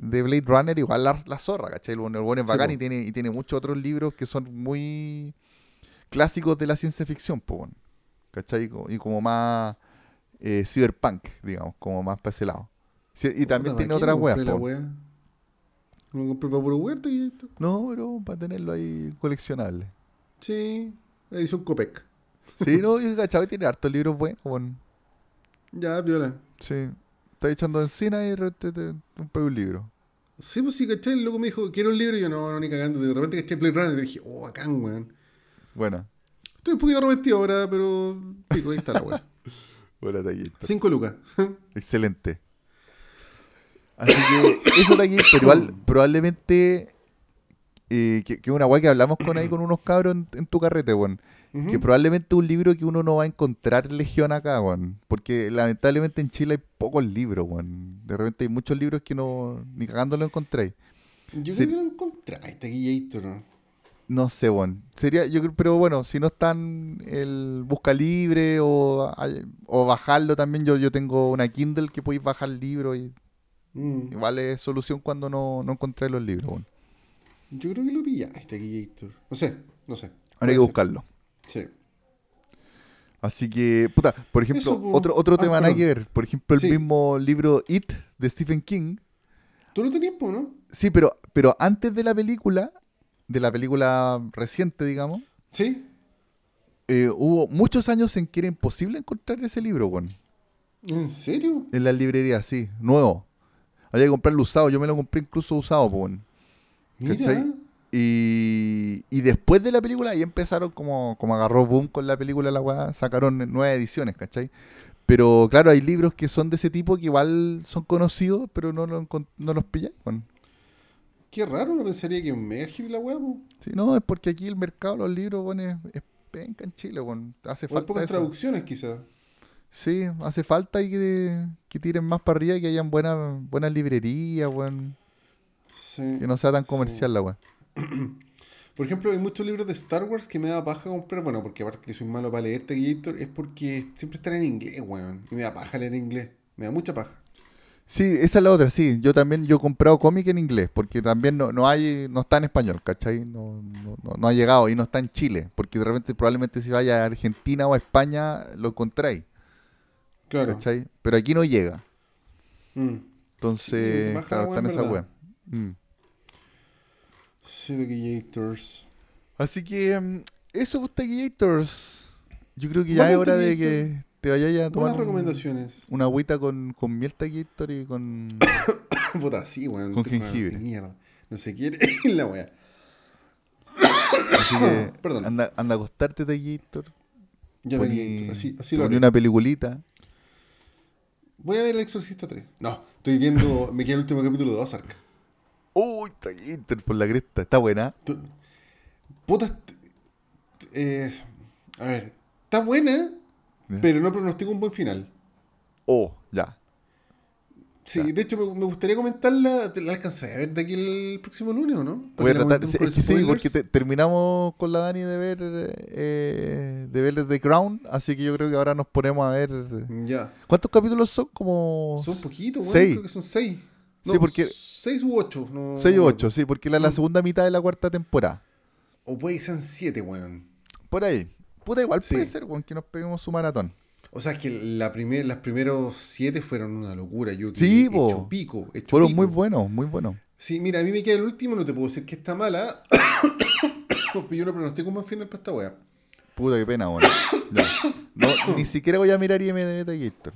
de Blade Runner, igual la, la zorra, ¿cachai? El bueno, el bueno es Sí, bacán po. y tiene, y tiene muchos otros libros que son muy clásicos de la ciencia ficción, po, weón, ¿cachai? Y co- Y como más eh, cyberpunk, digamos, como más para ese lado. Sí, y también tiene ¿para qué otras weas, po. wea? Lo compré para puro huerto y esto. No, pero para tenerlo ahí coleccionable. Sí, edición Copec. Sí, no, y cachai, tiene hartos libros buenos, weón. Ya, viola. Sí. Estás echando encina y de repente te compré un libro. Sí, pues sí, caché. El loco me dijo, quiero un libro. Y yo, no, no, ni cagando. De repente caché Blade Runner y dije, oh, bacán, weón. Buena. Estoy un poquito arrepentido ahora, pero. Pico, ahí está la weá. Buena taquita. Cinco lucas. Excelente. Así que eso de aquí, pero igual probablemente eh, que, que una weá que hablamos con ahí con unos cabros en, en tu carrete, weón. Que probablemente un libro que uno no va a encontrar legión acá, weón. Porque lamentablemente en Chile hay pocos libros, weón. De repente hay muchos libros que no ni cagando lo encontréis. Yo creo que lo encontré. Tequillator, ¿no? No sé, weón. Sería, yo creo, pero bueno, si no están el busca libre o, o bajarlo también, yo, yo tengo una Kindle que podéis bajar libros y Mm. igual es solución cuando no, no encontré los libros, weón. Yo creo que lo pillaste, Tequillator. No sé, no sé. Ahora hay que buscarlo. Sí. Así que, puta, por ejemplo, Eso, otro, otro Ah, tema nada que ver. Por ejemplo, el Sí. mismo libro It de Stephen King. ¿Tú lo tenías, no? Sí, pero, pero antes de la película, de la película reciente, digamos, ¿Sí? eh, hubo muchos años en que era imposible encontrar ese libro, weón. ¿En serio? En la librería, sí, nuevo. Había que comprarlo usado, yo me lo compré incluso usado, weón. Mira. Y, y después de la película, ahí empezaron como, como agarró boom con la película, la weá, sacaron nuevas ediciones, ¿cachai? Pero claro, hay libros que son de ese tipo que igual son conocidos, pero no, no los pilláis, weón. Qué raro, no pensaría que un México la weá. Sí, no, es porque aquí el mercado los libros, weón, es, es penca en Chile, weón. Hace O hay falta pocas eso. traducciones, quizás. Sí, hace falta y que, que tiren más para arriba y que hayan buenas buenas librerías, weón. Sí. Que no sea tan Sí. comercial la weón. Por ejemplo, hay muchos libros de Star Wars que me da paja comprar. Bueno, porque aparte que soy malo para leer Taquillator, es porque siempre están en inglés, weón. Y me da paja leer inglés. Me da mucha paja. Sí, esa es la otra, sí. Yo también, yo he comprado cómic en inglés, porque también no, no hay, no está en español, ¿cachai? No, no, no- ha llegado y no está en Chile, porque de repente probablemente si vaya a Argentina o a España lo encontráis, Claro. ¿cachai? Pero aquí no llega. Mm. Entonces, claro, weá, está en en esa web. Mm. Sí, Taquillators. Así que mm, eso, pues, Taquillators. Yo creo que ya es hora de que te vayas a tomar un- recomendaciones. una agüita con, con miel Taquillator y con... Puta, sí, weón. Con jengibre. de Mierda. No se quiere la weá. Así que Perdón. anda, anda a acostarte, Taquillator. Ya Taquillator. Así, así lo haré. una peliculita. Voy a ver El Exorcista 3. No, estoy viendo. me queda el último capítulo de Ozark. Uy, Taquillator por la cresta. Está buena. Puta. eh, a ver, está buena, pero no pronostico un buen final. Oh, ya. Sí, Ya. de hecho me, me gustaría comentarla. ¿te ¿La alcancé a ver de aquí el próximo lunes o no? Voy a tratar, sí, con es que sí, spoilers. porque te- terminamos con la Dani de ver eh, de ver The Crown, así que yo creo que ahora nos ponemos a ver. Ya. ¿Cuántos capítulos son? Como Son poquitos. Seis. Creo que son seis. Sí, porque- Seis u ocho. No, 6 no o me 8, sí, porque la, la segunda mitad de la cuarta temporada. O puede que sean siete, weón. Por ahí. Puta, igual Sí. puede ser, con que nos peguemos su maratón. O sea, es que la primer, las primeros siete fueron una locura. Yo Sí, po. hecho pico. hecho Fueron pico. muy buenos, muy buenos. Sí, mira, a mí me queda el último, no te puedo decir que está mala. pero yo no pronostico buen final para esta wea. Puta, qué pena. No, ni siquiera voy a mirar IMDb Taquillator.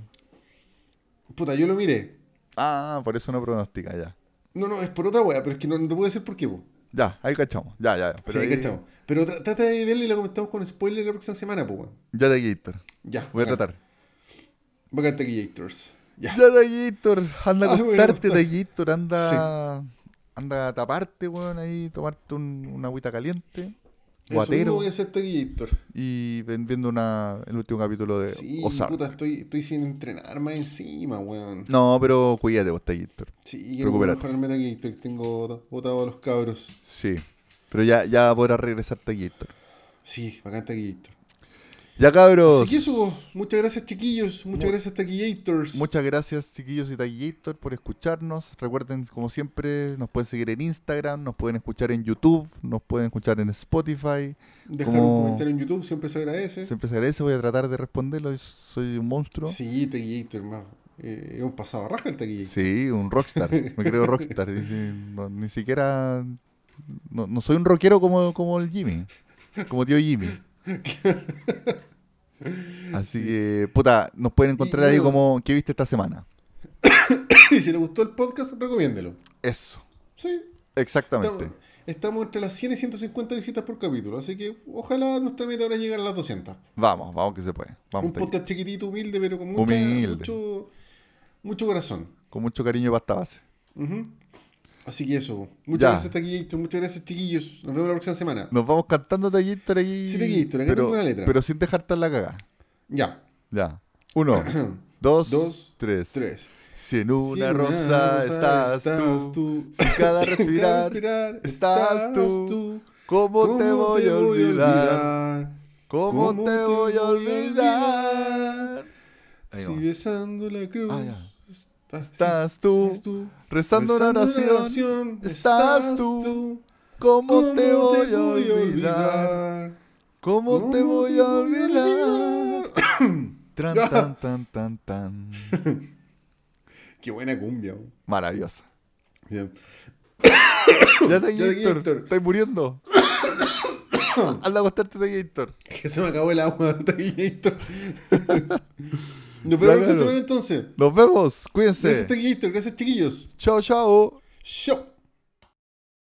Puta, yo lo miré. Ah, por eso no pronostica, ya. No, no, es por otra wea, pero es que no, no te puedo decir por qué, po. Ya, ahí cachamos. Ya, ya. Sí, Pero ahí ahí- cachamos. Pero tra- trata de verla y la comentamos con spoiler la próxima semana, po, weón. Ya, Taquillator. Ya. Voy a tratar. Bacán Taquillators. Ya. Ya, Taquillator. Anda a Ah, acostarte, está. Taquillator. Anda, anda a taparte, weón, ahí, tomarte un, una agüita caliente. Eso Guatero. voy a hacer Taquillator. Y viendo una, el último capítulo de Sí, Ozark. puta, estoy, estoy sin entrenar más encima, weón. No, pero cuídate vos, Taquillator. Sí, quiero mejorarme Taquillator. Tengo botado a los cabros. Sí. Pero ya, ya podrás regresar Taquillator. Sí, bacán Taquillator. Ya, cabros. Así que eso, muchas gracias chiquillos, muchas Mu- gracias Taquillators. Muchas gracias, chiquillos y Taquillator, por escucharnos. Recuerden, como siempre, nos pueden seguir en Instagram, nos pueden escuchar en YouTube, nos pueden escuchar en Spotify. Dejar como- un comentario en YouTube, siempre se agradece. Siempre se agradece, voy a tratar de responderlo. Soy un monstruo. Sí, Taquillator, más. Eh, es un pasado a raja el Taquillator. Sí, un rockstar. Me creo rockstar. no- ni siquiera. No, no soy un rockero como, como el Jimmy. Como tío Jimmy. Así que, puta, nos pueden encontrar Y ahí como ¿qué viste esta semana? y si les gustó el podcast, recomiéndelo. Eso, Sí, exactamente. estamos, estamos entre las 100 y 150 visitas por capítulo, así que ojalá nuestra meta ahora llegar a las 200. Vamos, vamos que se puede. Vamos, un podcast chiquitito, humilde, pero con mucha- Humilde. mucho, mucho corazón. Con mucho cariño y pasta base. Ujú. Así que eso. Muchas Ya. gracias, Taquillator. Muchas gracias, chiquillos. Nos vemos la próxima semana. Nos vamos cantando Taquillator ahí. Sí, Taquillator, acá pero, tengo una letra. Pero sin dejarte la cagada. Ya. Ya. Uno, dos, Dos, tres. Tres. Si en Si una en rosa estás, tú, si cada respirar estás tú, ¿cómo, te voy a olvidar? ¿Cómo, te voy a olvidar? Ahí Si besando la cruz Ah. Estás, tú, rezando una oración, estás tú, ¿cómo te voy a olvidar? ¿Cómo te voy a olvidar? Tran, tan, tan, tan, tan. Qué buena cumbia. Maravillosa. Bien. ya te Ya Héctor. Héctor. Estás muriendo. Anda a acostarte, te Héctor. Que se me acabó el agua, Taquillator. Nos vemos la claro. semana entonces. Nos vemos. Cuídense. Gracias. Gracias, chiquillos. Chao, chao. Chao.